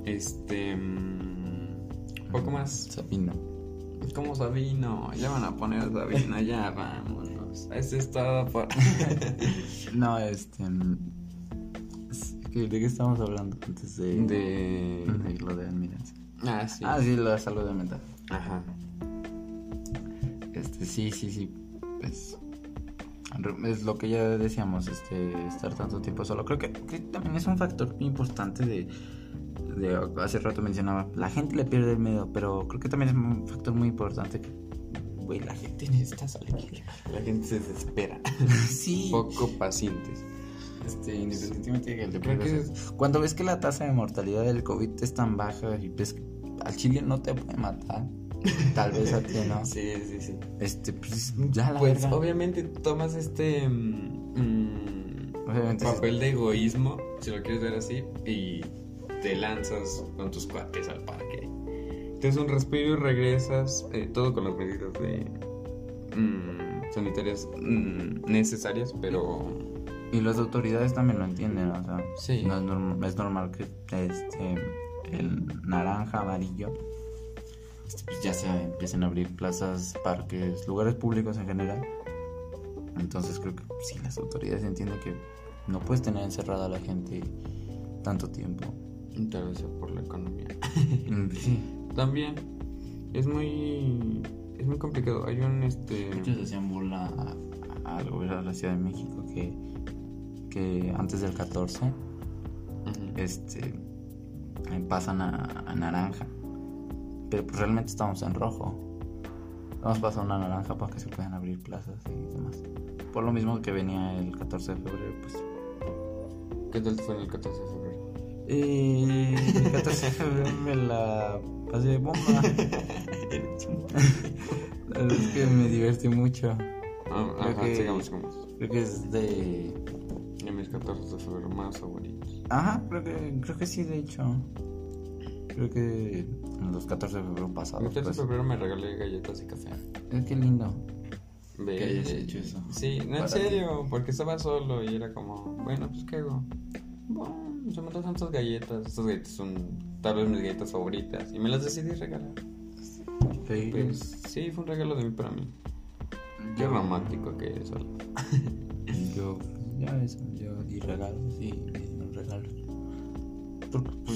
Este. mm, poco más. Sabino. Como Sabino. Ya van a poner a Sabino, ya vámonos. Este es todo por. No, este. ¿De qué estamos hablando antes de, De. de lo de admirancia? Ah, sí. Ah, sí, la salud mental. Ajá. Este, sí, sí, sí. Pues. Es lo que ya decíamos, este, estar tanto tiempo solo. Creo que, que también es un factor importante de, de. Hace rato mencionaba, la gente le pierde el miedo, pero creo que también es un factor muy importante que. Güey, la gente necesita salir. La gente se desespera. sí. Poco pacientes. Este, independientemente de que Creo que Cuando ves que la tasa de mortalidad del COVID es tan baja y ves que al chile no te puede matar, tal vez a ti no. Sí, sí, sí. Este, pues ya la Pues verga. obviamente tomas este mm, mm, Obviamente papel de egoísmo, si lo quieres ver así, y te lanzas con tus cuates al parque. Te das un respiro y regresas, eh, todo con las medidas de mm, sanitarias mm, necesarias, pero Y las autoridades también lo entienden, o sea, Sí. no es, norm- es normal que este el naranja, amarillo, ya se empiecen a abrir plazas, parques, lugares públicos en general. Entonces creo que sí, las autoridades entienden que no puedes tener encerrada a la gente tanto tiempo. tal vez por la economía. Sí, También es muy es muy complicado. Hay un este muchos hacían burla a- a- al gobierno de la Ciudad de México que, que antes del 14 Ujú. este pasan a, a naranja. Pero pues realmente estamos en rojo. Vamos a pasar una naranja para que se puedan abrir plazas y demás. Por lo mismo que venía el 14 de febrero, pues. ¿Qué tal fue el 14 de febrero? Y el 14 de febrero me la pasé de bomba. La verdad es que me divertí mucho. Ah, Creo ajá, que- sigamos, sigamos. Creo que es de. De mis 14 de febrero más favoritos. Ajá, creo que, creo que sí, de hecho. Creo que en los 14 de febrero El pasados. 14 de Pues, febrero me regalé galletas y café. es que lindo. Ve- Que hayas hecho eso. Sí, no en serio, porque estaba solo y era como, bueno, pues ¿qué hago? Bueno, se me antojan estas galletas. Estas galletas son tal vez mis galletas favoritas y me las decidí regalar. Sí. Pues sí, fue un regalo de mí para mí. Qué romántico que es. Sol. Yo, ya eso, yo di regalos y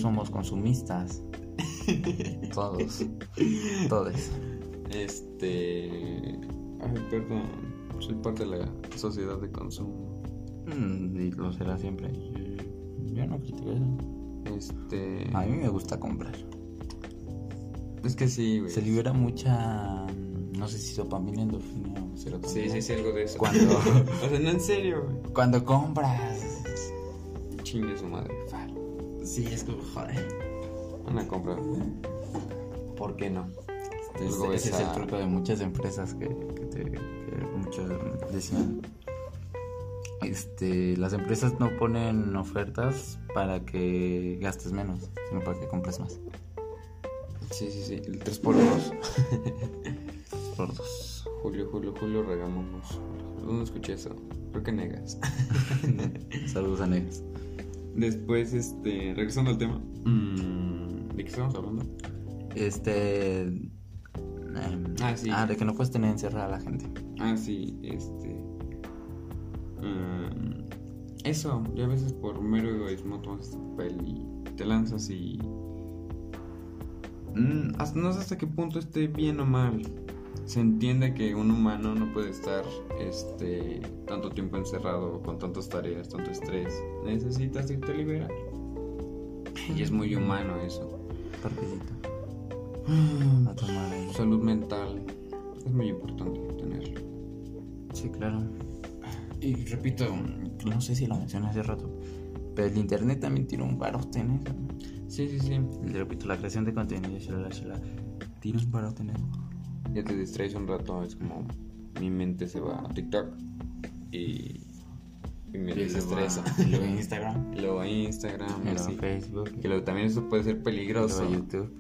somos consumistas. Todos. Todos. Este. Ay, perdón. Soy parte de la sociedad de consumo. Mm, y lo será siempre. Yo, yo no critico eso. Este. A mí me gusta comprar. Es que sí, güey. Se libera mucha. No sé si dopamina, endorfina o Sí, serotonina. sí, sí, algo de eso. Cuando, o sea, no en serio, güey. cuando compras. Chingue su madre. Sí, es como, joder. Una compra. ¿Por qué no? Ese, Luego ese ves es el truco de muchas empresas que, que, te- que muchos decían. Este, las empresas no ponen ofertas para que gastes menos, sino para que compres más. Sí, sí, sí. El 3x2. Por dos. Julio, Julio, Julio, regamonos. ¿Dónde escuché eso? Creo que negas. Saludos a Negas. Después, este. Regresando al tema. mm, ¿De qué estamos hablando? Este. em, Ah, sí. Ah, de que no puedes tener encerrada a la gente. Ah, sí, este. mm, eso, ya a veces por mero egoísmo tomas y te lanzas y. Mm, hasta- no sé hasta qué punto esté bien o mal. Se entiende que un humano no puede estar este tanto tiempo encerrado con tantas tareas, tanto estrés. Necesitas irte a liberar. Y es muy humano eso. Parquecito. A tomar aire. Salud mental es muy importante tenerlo. Sí, claro. Y repito, no sé si lo mencioné hace rato, pero el internet también tiene un barote en eso. Sí, sí, sí. Repito, la creación de contenido, shalala, shalala, tiene un barote en eso. Ya te distraes un rato, es como mi mente se va a TikTok y, y me desestresa. Y luego a Instagram, Y luego a Instagram, y y luego. Facebook, Que luego también eso puede ser y peligroso. luego a YouTube.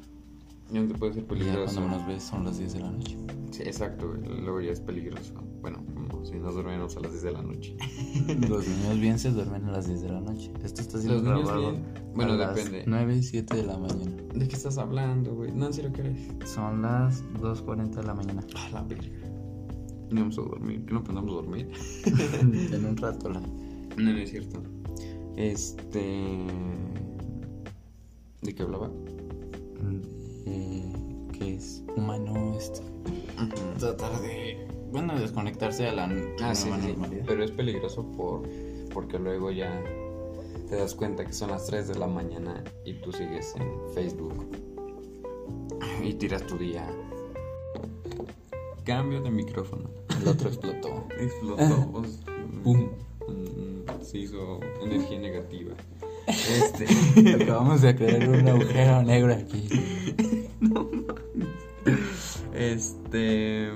No te puede ser Y ya peligroso. cuando nos ves son las 10 de la noche. Sí, exacto, luego ya es peligroso. Bueno, si nos dormimos a las 10 de la noche. Los niños bien se duermen a las 10 de la noche. Esto está siendo Los niños grabado bien. Bueno, a las depende. 9 y 7 de la mañana. ¿De qué estás hablando, güey? No, en serio, ¿qué eres? Son las 2.40 de la mañana. A la verga. No vamos a dormir. ¿Qué no a dormir? en un rato la... No, no es cierto. Este. ¿De qué hablaba? eh, que es humano este, tratar de bueno desconectarse a la Ah, sí, nueva sí, normalidad. Pero es peligroso por porque luego ya te das cuenta que son las 3 de la mañana y tú sigues en Facebook y tiras tu día. Cambio de micrófono. el otro explotó Explotó. Pum. Mm, Se hizo energía negativa. Este. acabamos de crear un agujero negro aquí Este.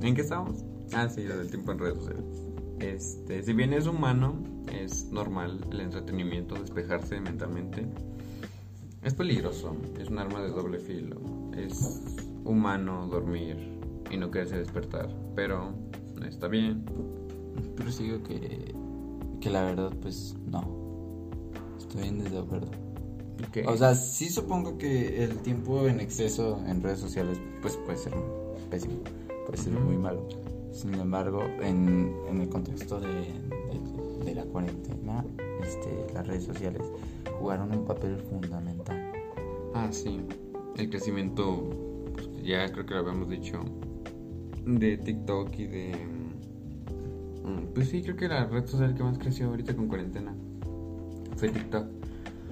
¿En qué estamos? Ah, sí, lo del tiempo en redes sociales. Este, si bien es humano, es normal el entretenimiento, despejarse mentalmente. Es peligroso, es un arma de doble filo. Es humano dormir y no quererse despertar, pero está bien. pero sigo que que la verdad pues no estoy en desacuerdo Ok. o sea sí supongo que el tiempo en exceso en redes sociales pues puede ser pésimo Ujú. muy malo sin embargo en, en el contexto de, de- de la cuarentena este, las redes sociales jugaron un papel fundamental Ah, sí. El crecimiento, pues, ya creo que lo habíamos dicho, de TikTok y de... mm, Pues sí, creo que la red social que más creció ahorita con cuarentena fue TikTok.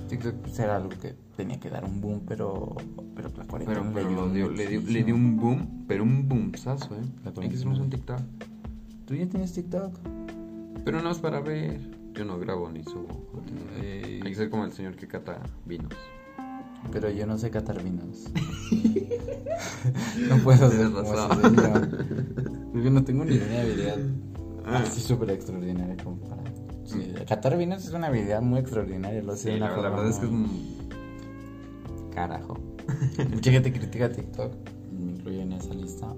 TikTok pues, era algo que tenía que dar un boom pero pero la cuarentena Pero, pero le, dio, le, dio, le dio un boom, pero un boomsazo, ¿eh? La Hay que hacernos un TikTok. ¿Tú ya tienes TikTok? Pero no es para ver. Yo no grabo ni subo contenido. Eh, Hay que ser como el señor que cata vinos. Pero yo no sé catar vinos. no puedo ser razón. señor. Yo no tengo ni una habilidad Ah. así súper extraordinaria como para... Sí, catar vinos es una habilidad muy extraordinaria, lo sé Sí, la, la verdad es que es muy- un... Carajo. Mucha gente critica TikTok, me incluyo en esa lista.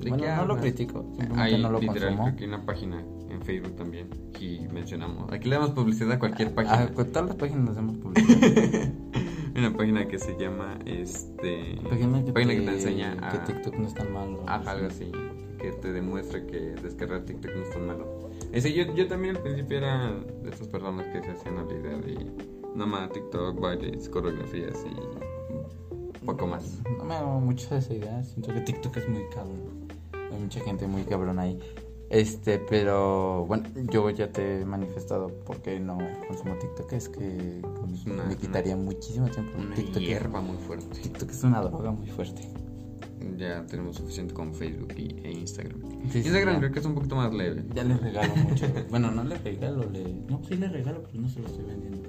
¿De Bueno, no lo critico, simplemente Hay no lo literal, consumo. creo que hay una página en Facebook también y mencionamos. Aquí le damos publicidad a cualquier Ah, página. con todas las páginas nos hemos publicado. Hay una página que se llama este página que, página te, que te enseña a que TikTok no es tan malo. Ajá, algo así, que te demuestra que descargar TikTok no es tan malo. Ese, yo, yo también al principio era de estas personas que se hacían a la idea de nada más TikTok, bailes, coreografías y poco más. No me hago mucho de esa idea. Siento que TikTok es muy cabrón. Hay mucha gente muy cabrón ahí. Este, pero bueno, yo ya te he manifestado porque no consumo TikTok. Es que una- me quitaría muchísimo tiempo. Una TikTok, es- hierba muy fuerte. TikTok es una droga muy fuerte. Ya tenemos suficiente con Facebook y, e Instagram. Sí, Instagram creo que es un poquito más leve. Ya le regalo mucho. bueno, no le regalo, le. No, sí le regalo, pero no se lo estoy vendiendo.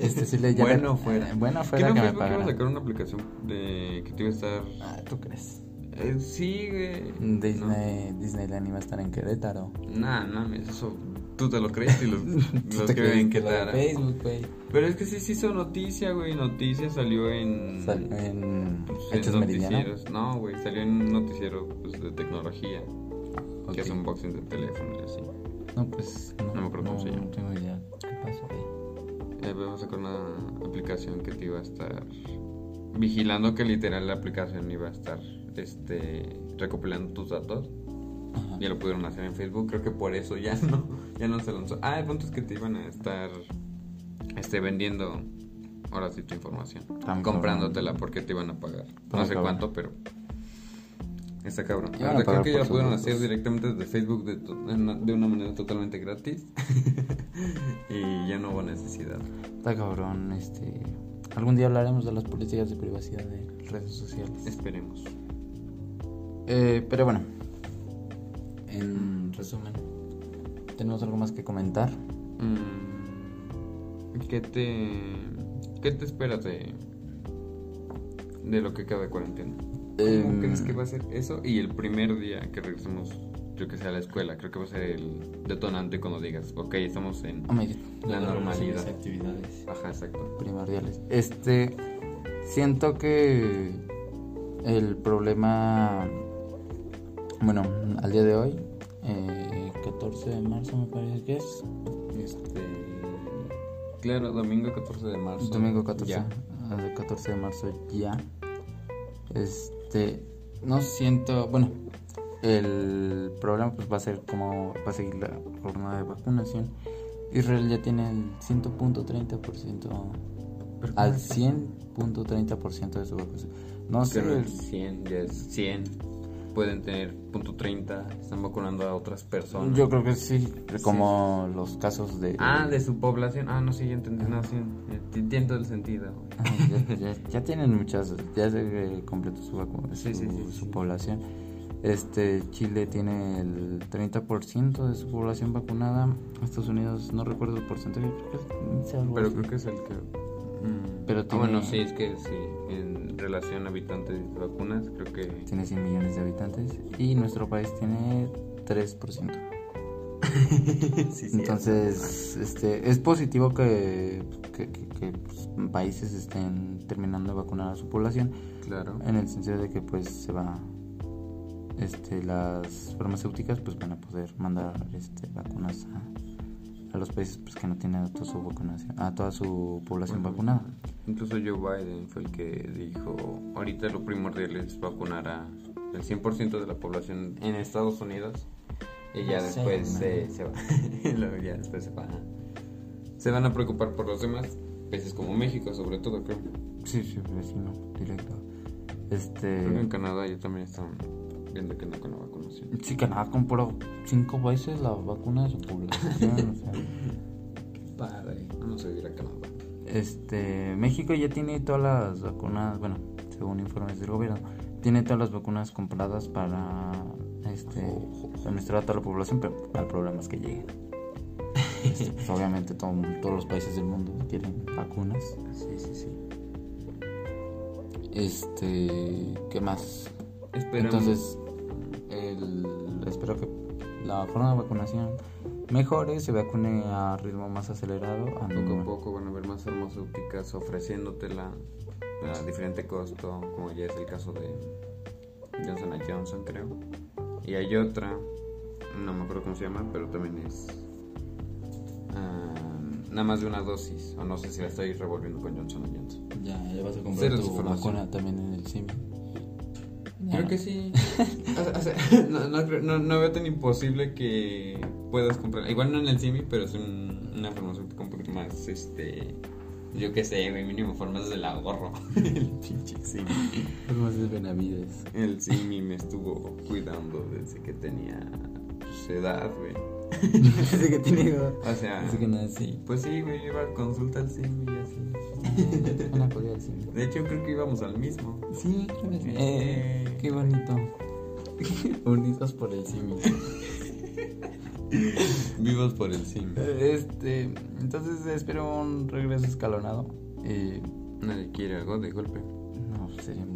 Este sí le ya Bueno le- fuera. eh, bueno ¿Qué fuera no que me Facebook iba a sacar una aplicación de que te iba a estar. Ah, ¿tú crees? Eh, sí, güey. Disney, Disneyland iba a estar en Querétaro. No, nah, mames, eso. Tú te lo crees y los, ¿Tú los que ven que que tal. Facebook, güey. Pero es que sí se hizo noticia, güey. Noticia salió en. Salió en pues, en Hechos Meridiano. noticieros. No, güey, salió en un noticiero pues, de tecnología. Que es unboxing de teléfono y así. No, pues no, No me acuerdo cómo se llama. No tengo idea. ¿Qué pasó ahí? Eh, vamos a sacar una aplicación que te iba a estar vigilando que literal la aplicación iba a estar este recopilando tus datos. Ajá. Ya lo pudieron hacer en Facebook, creo que por eso ya no, ya no se lanzó. Ah, el punto es que te iban a estar este vendiendo ahora sí tu información. Tan comprándotela porque te iban a pagar. No sé cabrón. cuánto, pero está cabrón. Iban a Ahora creo que ya lo pudieron datos. hacer directamente desde Facebook de, to- de una- de una manera totalmente gratis. y ya no hubo necesidad. Está cabrón, este. Algún día hablaremos de las políticas de privacidad de redes sociales. Esperemos. Eh, pero bueno, en resumen, ¿tenemos algo más que comentar? Mm, ¿Qué te, ¿Qué te esperas de, de lo que queda de cuarentena? ¿Cómo Em, crees que va a ser eso? Y el primer día que regresemos, yo que sé, a la escuela, creo que va a ser el detonante cuando digas, ok, estamos en... Oh La las normalidad. actividades Ajá, exacto. primordiales. Este, siento que el problema, bueno, al día de hoy, eh, 14 de marzo me parece que es, Este... Claro, domingo 14 de marzo. domingo 14, Ya. ah, el 14 de marzo ya. Este, no siento, bueno, el problema pues va a ser cómo va a seguir la jornada de vacunación. Israel ya tiene el 100.30% Pero al ¿cómo? 100.30% de su vacunación. No sé, el- es 100, ya es 100. Pueden tener punto 30, están vacunando a otras personas. yo creo que sí, como los casos de... Ah, de su población. Ah, no, sí, ya entendí. No, sí, ya entiendo el sentido. Ajá, ya, ya- ya tienen muchas, ya se eh, completó su, vacu- Sí, su, sí, sí, su sí. población. Este, Chile tiene el 30% de su población vacunada. Estados Unidos, no recuerdo el porcentaje, creo que es algo Pero así. creo que es el que. Mm, Pero ah, bueno, sí, es que sí. En relación a habitantes y vacunas, creo que. Tiene 100 millones de habitantes y nuestro país tiene 3%. sí, Entonces, este, es positivo que, que, que- que, pues, países estén terminando de vacunar a su población Claro. en el sentido de que pues se va este las farmacéuticas pues van a poder mandar este vacunas a, a los países pues que no tienen a toda su vacunación a toda su población Ujú. vacunada Incluso Joe Biden fue el que dijo: Ahorita lo primordial es vacunar a el 100% de la población en Estados Unidos. Y ya Sí, después se, se va. Luego ya después se va. Se van a preocupar por los demás países como México, sobre todo, creo. sí sí vecino directo Creo que en este Canadá ya también viendo que no con la vacunación. sí Canadá compró cinco países la vacuna de su población o sea, Padre. Vamos a ir a Canadá. Este, México ya tiene todas las vacunas, bueno, según informes del gobierno, tiene todas las vacunas compradas para este administrar a toda la población, pero el problema es que lleguen. Este, pues, obviamente todo- todos los países del mundo quieren vacunas. Sí, sí, sí. Este, ¿qué más? Esperamos. Entonces, que la forma de vacunación mejore, se vacune a ritmo más acelerado. poco a poco van a haber más farmacéuticas ofreciéndotela a diferente costo, como ya es el caso de Johnson Johnson, creo. Y hay otra, no me acuerdo cómo se llama, pero también es ah, nada más de una dosis, o no sé si la estoy revolviendo con Johnson Johnson. Ya, ya vas a comprar tu vacuna también en el CIMI. Creo que sí. O- o sea, no, no, creo- no- no veo tan imposible que puedas comprar. Igual no en el CIMI, pero es un- una farmacéutica un poquito más este Yo qué sé, güey, mínimo formas del ahorro. el pinche Simi. Formas de Benavides. El Simi me estuvo cuidando desde que tenía pues, edad, güey. Desde que tiene. O sea, Desde que nací. pues sí, güey, iba a consulta al Simi y así. Una podía decir. De hecho, creo que íbamos al mismo. Sí, creo que sí. Eh, qué bonito. Unidos por el Simi. Vivos por el Simi. Este, entonces espero un regreso escalonado. Y Nadie quiere algo de golpe. no, sería muy.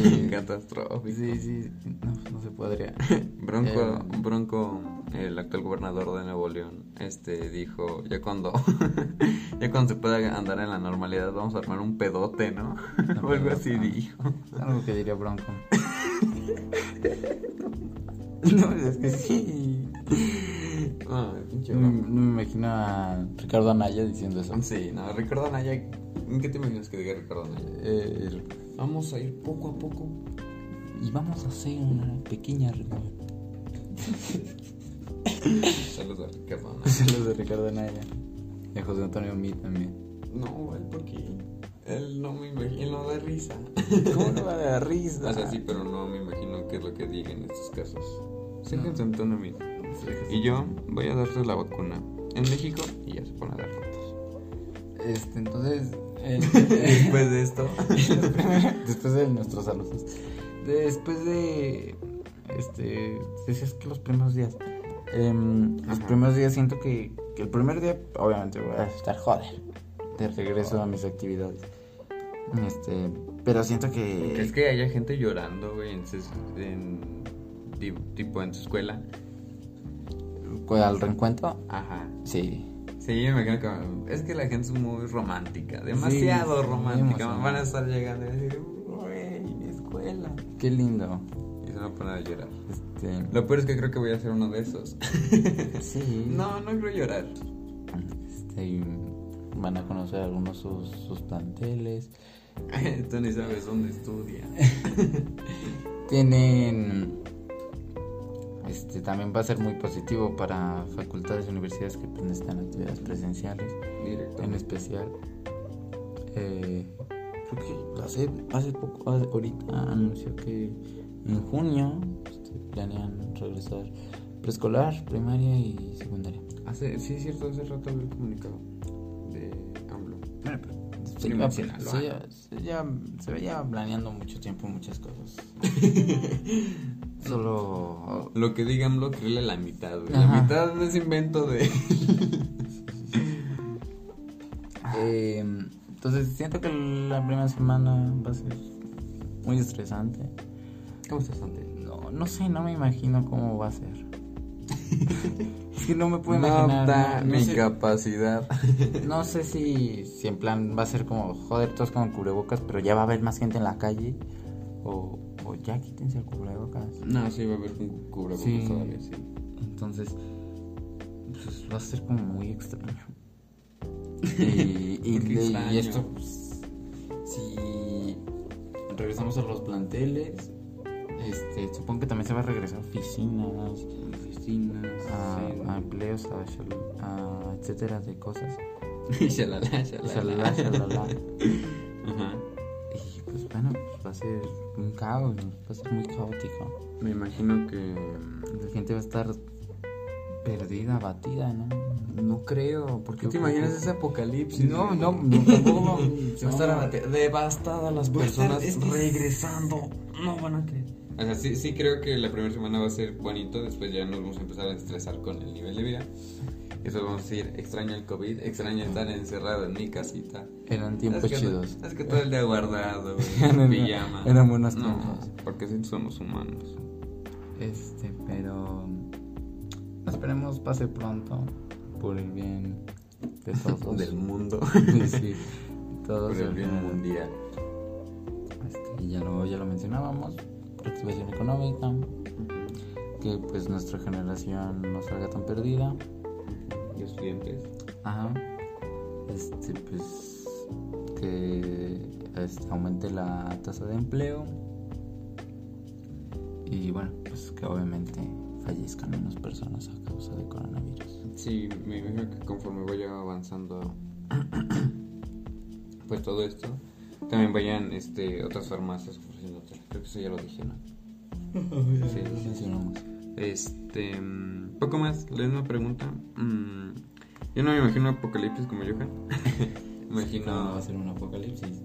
Catastrófico. Sí, sí, no, no se podría. Bronco, Eh. Bronco, el actual gobernador de Nuevo León, este dijo, ya cuando, ya cuando se pueda andar en la normalidad, vamos a armar un pedote, ¿no? o algo así dijo. Algo que diría Bronco. no, es que sí. No, me- imagino a Ricardo Anaya diciendo eso. Sí, no, Ricardo Anaya, ¿en qué te imaginas que diga Ricardo Anaya? Eh, Vamos a ir poco a poco. y vamos a hacer una pequeña reunión. Saludos a Ricardo Anaya. Saludos de Ricardo Anaya. De José Antonio Mí también. No, él porque él no me imagino, él no da risa. ¿Cómo no va a dar risa? O sea, sí, pero no me imagino qué es lo que diga en estos casos. Sí, No. José Antonio Meade. Y yo voy a darles la vacuna en México y ya se pone a dar fotos. Este, entonces. Eh, Después de esto. después de nuestros saludos. Después de. Este. Decías que los primeros días. em, los primeros días siento que, que el primer día, obviamente, voy a estar joder. De regreso a mis actividades. Este. Pero siento que. Es que haya gente llorando, güey, en, en- ti- tipo en su escuela. Al reencuentro. Ajá. Sí. Sí, me imagino que es que la gente es muy romántica, demasiado Sí, romántica. Van a estar llegando y decir, güey, mi escuela. Qué lindo. Y se van a poner a llorar. Este. Lo peor es que creo que voy a ser uno de esos. Sí. no, no creo llorar. Este, van a conocer algunos sus, sus planteles. Tú ni sabes dónde estudia. Tienen. Este también va a ser muy positivo para facultades y universidades que pues, necesitan actividades presenciales. Directo. En especial. eh, creo que hace, hace poco, hace- ahorita anunció que en junio este, planean regresar preescolar, primaria y secundaria. Hace, sí, es cierto, hace rato vi el comunicado de AMLO. Se, Sí, iba- menciónalo, se, ah. se ya- se veía planeando mucho tiempo muchas cosas. Solo. Lo que diga AMLO, créele la mitad, güey. La mitad de ese invento de. eh, entonces siento que la primera semana va a ser muy estresante. ¿Cómo estás, Ante? No, no sé, no me imagino cómo va a ser. es que no me puedo no imaginar. da no, no mi sé, capacidad. no sé si, si en plan va a ser como, joder, todos con cubrebocas, pero ya va a haber más gente en la calle. O, ya quítense el cubrebocas. no, sí, va a haber un cubrebocas Sí. todavía, sí. Entonces, pues va a ser como muy extraño. Y, y, ¿Por qué de- y extraño? esto, pues, si regresamos a los planteles, este, supongo que también se va a regresar a oficinas, Oficinas, a, a empleos, a, a etcétera de cosas. sí. Shalala, Shalala, shalala. Ajá. Pues bueno, pues va a ser un caos, ¿no? va a ser muy caótico. Me imagino que. La gente va a estar perdida, abatida, ¿no? No creo. ¿Por qué Yo te imaginas que- ese apocalipsis? No, no, no, tampoco. Se va a estar abate- devastadas las Va a estar- personas es que- regresando. No van a creer. O sea, sí, sí creo que la primera semana va a ser bonito. Después ya nos vamos a empezar a estresar con el nivel de vida. Después vamos a decir, extraño el COVID, extraño estar encerrado en mi casita. Eran tiempos es que, chidos. Es que todo el día guardado, en pijama. eran buenos no, tiempos. porque sí somos humanos. Este, pero esperemos pase pronto por el bien de todos. Del mundo. Sí, sí, todos. Por el bien mundial. Este, ya lo, ya lo mencionábamos, reactivación económica, que pues nuestra generación no salga tan perdida. Y estudiantes. Ajá. Este, pues que este, aumente la tasa de empleo. Y bueno, pues que obviamente fallezcan menos personas a causa de coronavirus. Sí, me imagino que conforme vaya avanzando pues todo esto, también vayan este, otras farmacias ofreciéndote. Creo que eso ya lo dije, ¿no? Sí, lo mencionamos. Este. mm, Poco más, la misma pregunta. Mm, yo no me imagino apocalipsis como Johan. No, imagino. va a ser un apocalipsis.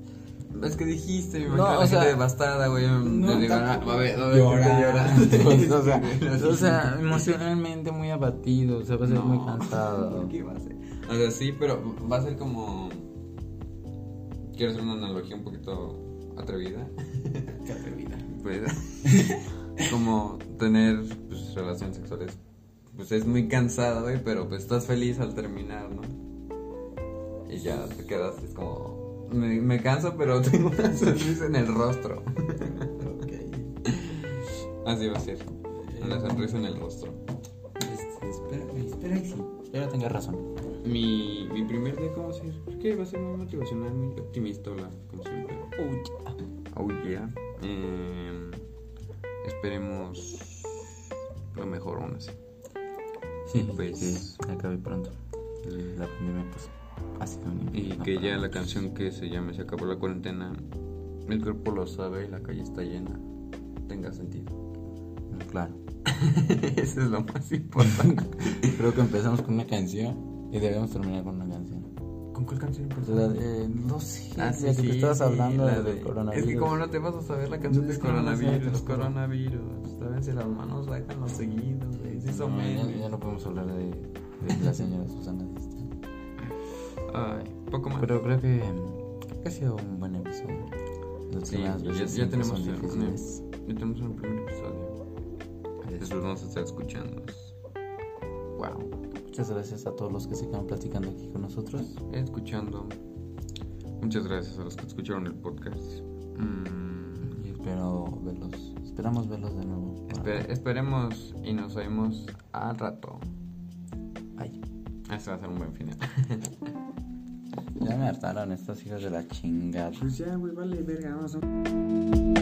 Es que dijiste, me No, imagino a o la sea, gente devastada, güey. No, ah, a ver, va a ver, llorando. o, sea, o sea, emocionalmente muy abatido, o sea, va a ser No. muy cansado. ¿Qué va a ser? O sea, sí, pero va a ser como. Quiero hacer una analogía un poquito atrevida. Qué atrevida. Pues, como tener pues, relaciones sexuales. Pues es muy cansado, güey, pero pues estás feliz al terminar, ¿no? Y ya te quedas, es como. Me, me canso, pero tengo una sonrisa en el rostro. Ok. Así va a ser. Una sonrisa en el rostro. Este, espera, espera y sí. Espero tenga razón. Mi, mi primer día, ¿cómo ser? Creo que va a ser muy motivacional, muy optimista, hola, como siempre. Oh yeah. Eh, esperemos lo mejor aún así. Sí, Pues- pues. Que acabe pronto. La pandemia, pues, ha sido un Y que ya la canción que se llama Se acabó la cuarentena, el cuerpo lo sabe y la calle está llena, tenga sentido. Claro. Eso es lo más importante. Creo que empezamos con una canción y debemos terminar con una canción. ¿Con cuál canción? Pues de- no sé, Ah, la que te estabas hablando la del de- coronavirus. Es que como no te vas a saber la canción Es del que no sé, coronavirus, coronavirus. Tábense las manos, háganlo seguido. Sí, son No, ya, no podemos hablar de, de la señora Susana Dista. Ay, poco más. Pero creo que, ha sido un buen episodio. Sí, ya, tenemos difíciles. ya tenemos un primer episodio. Después vamos a estar escuchando. Wow. Muchas gracias a todos los que se quedan platicando aquí con nosotros. Escuchando. Muchas gracias a los que escucharon el podcast. Mm, Y espero verlos. Esperamos verlos de nuevo. Espe- esperemos y nos vemos al rato. Ay, Este va a ser un buen final. ya me hartaron estas hijas de la chingada. Pues ya, güey, vale, verga, vamos a...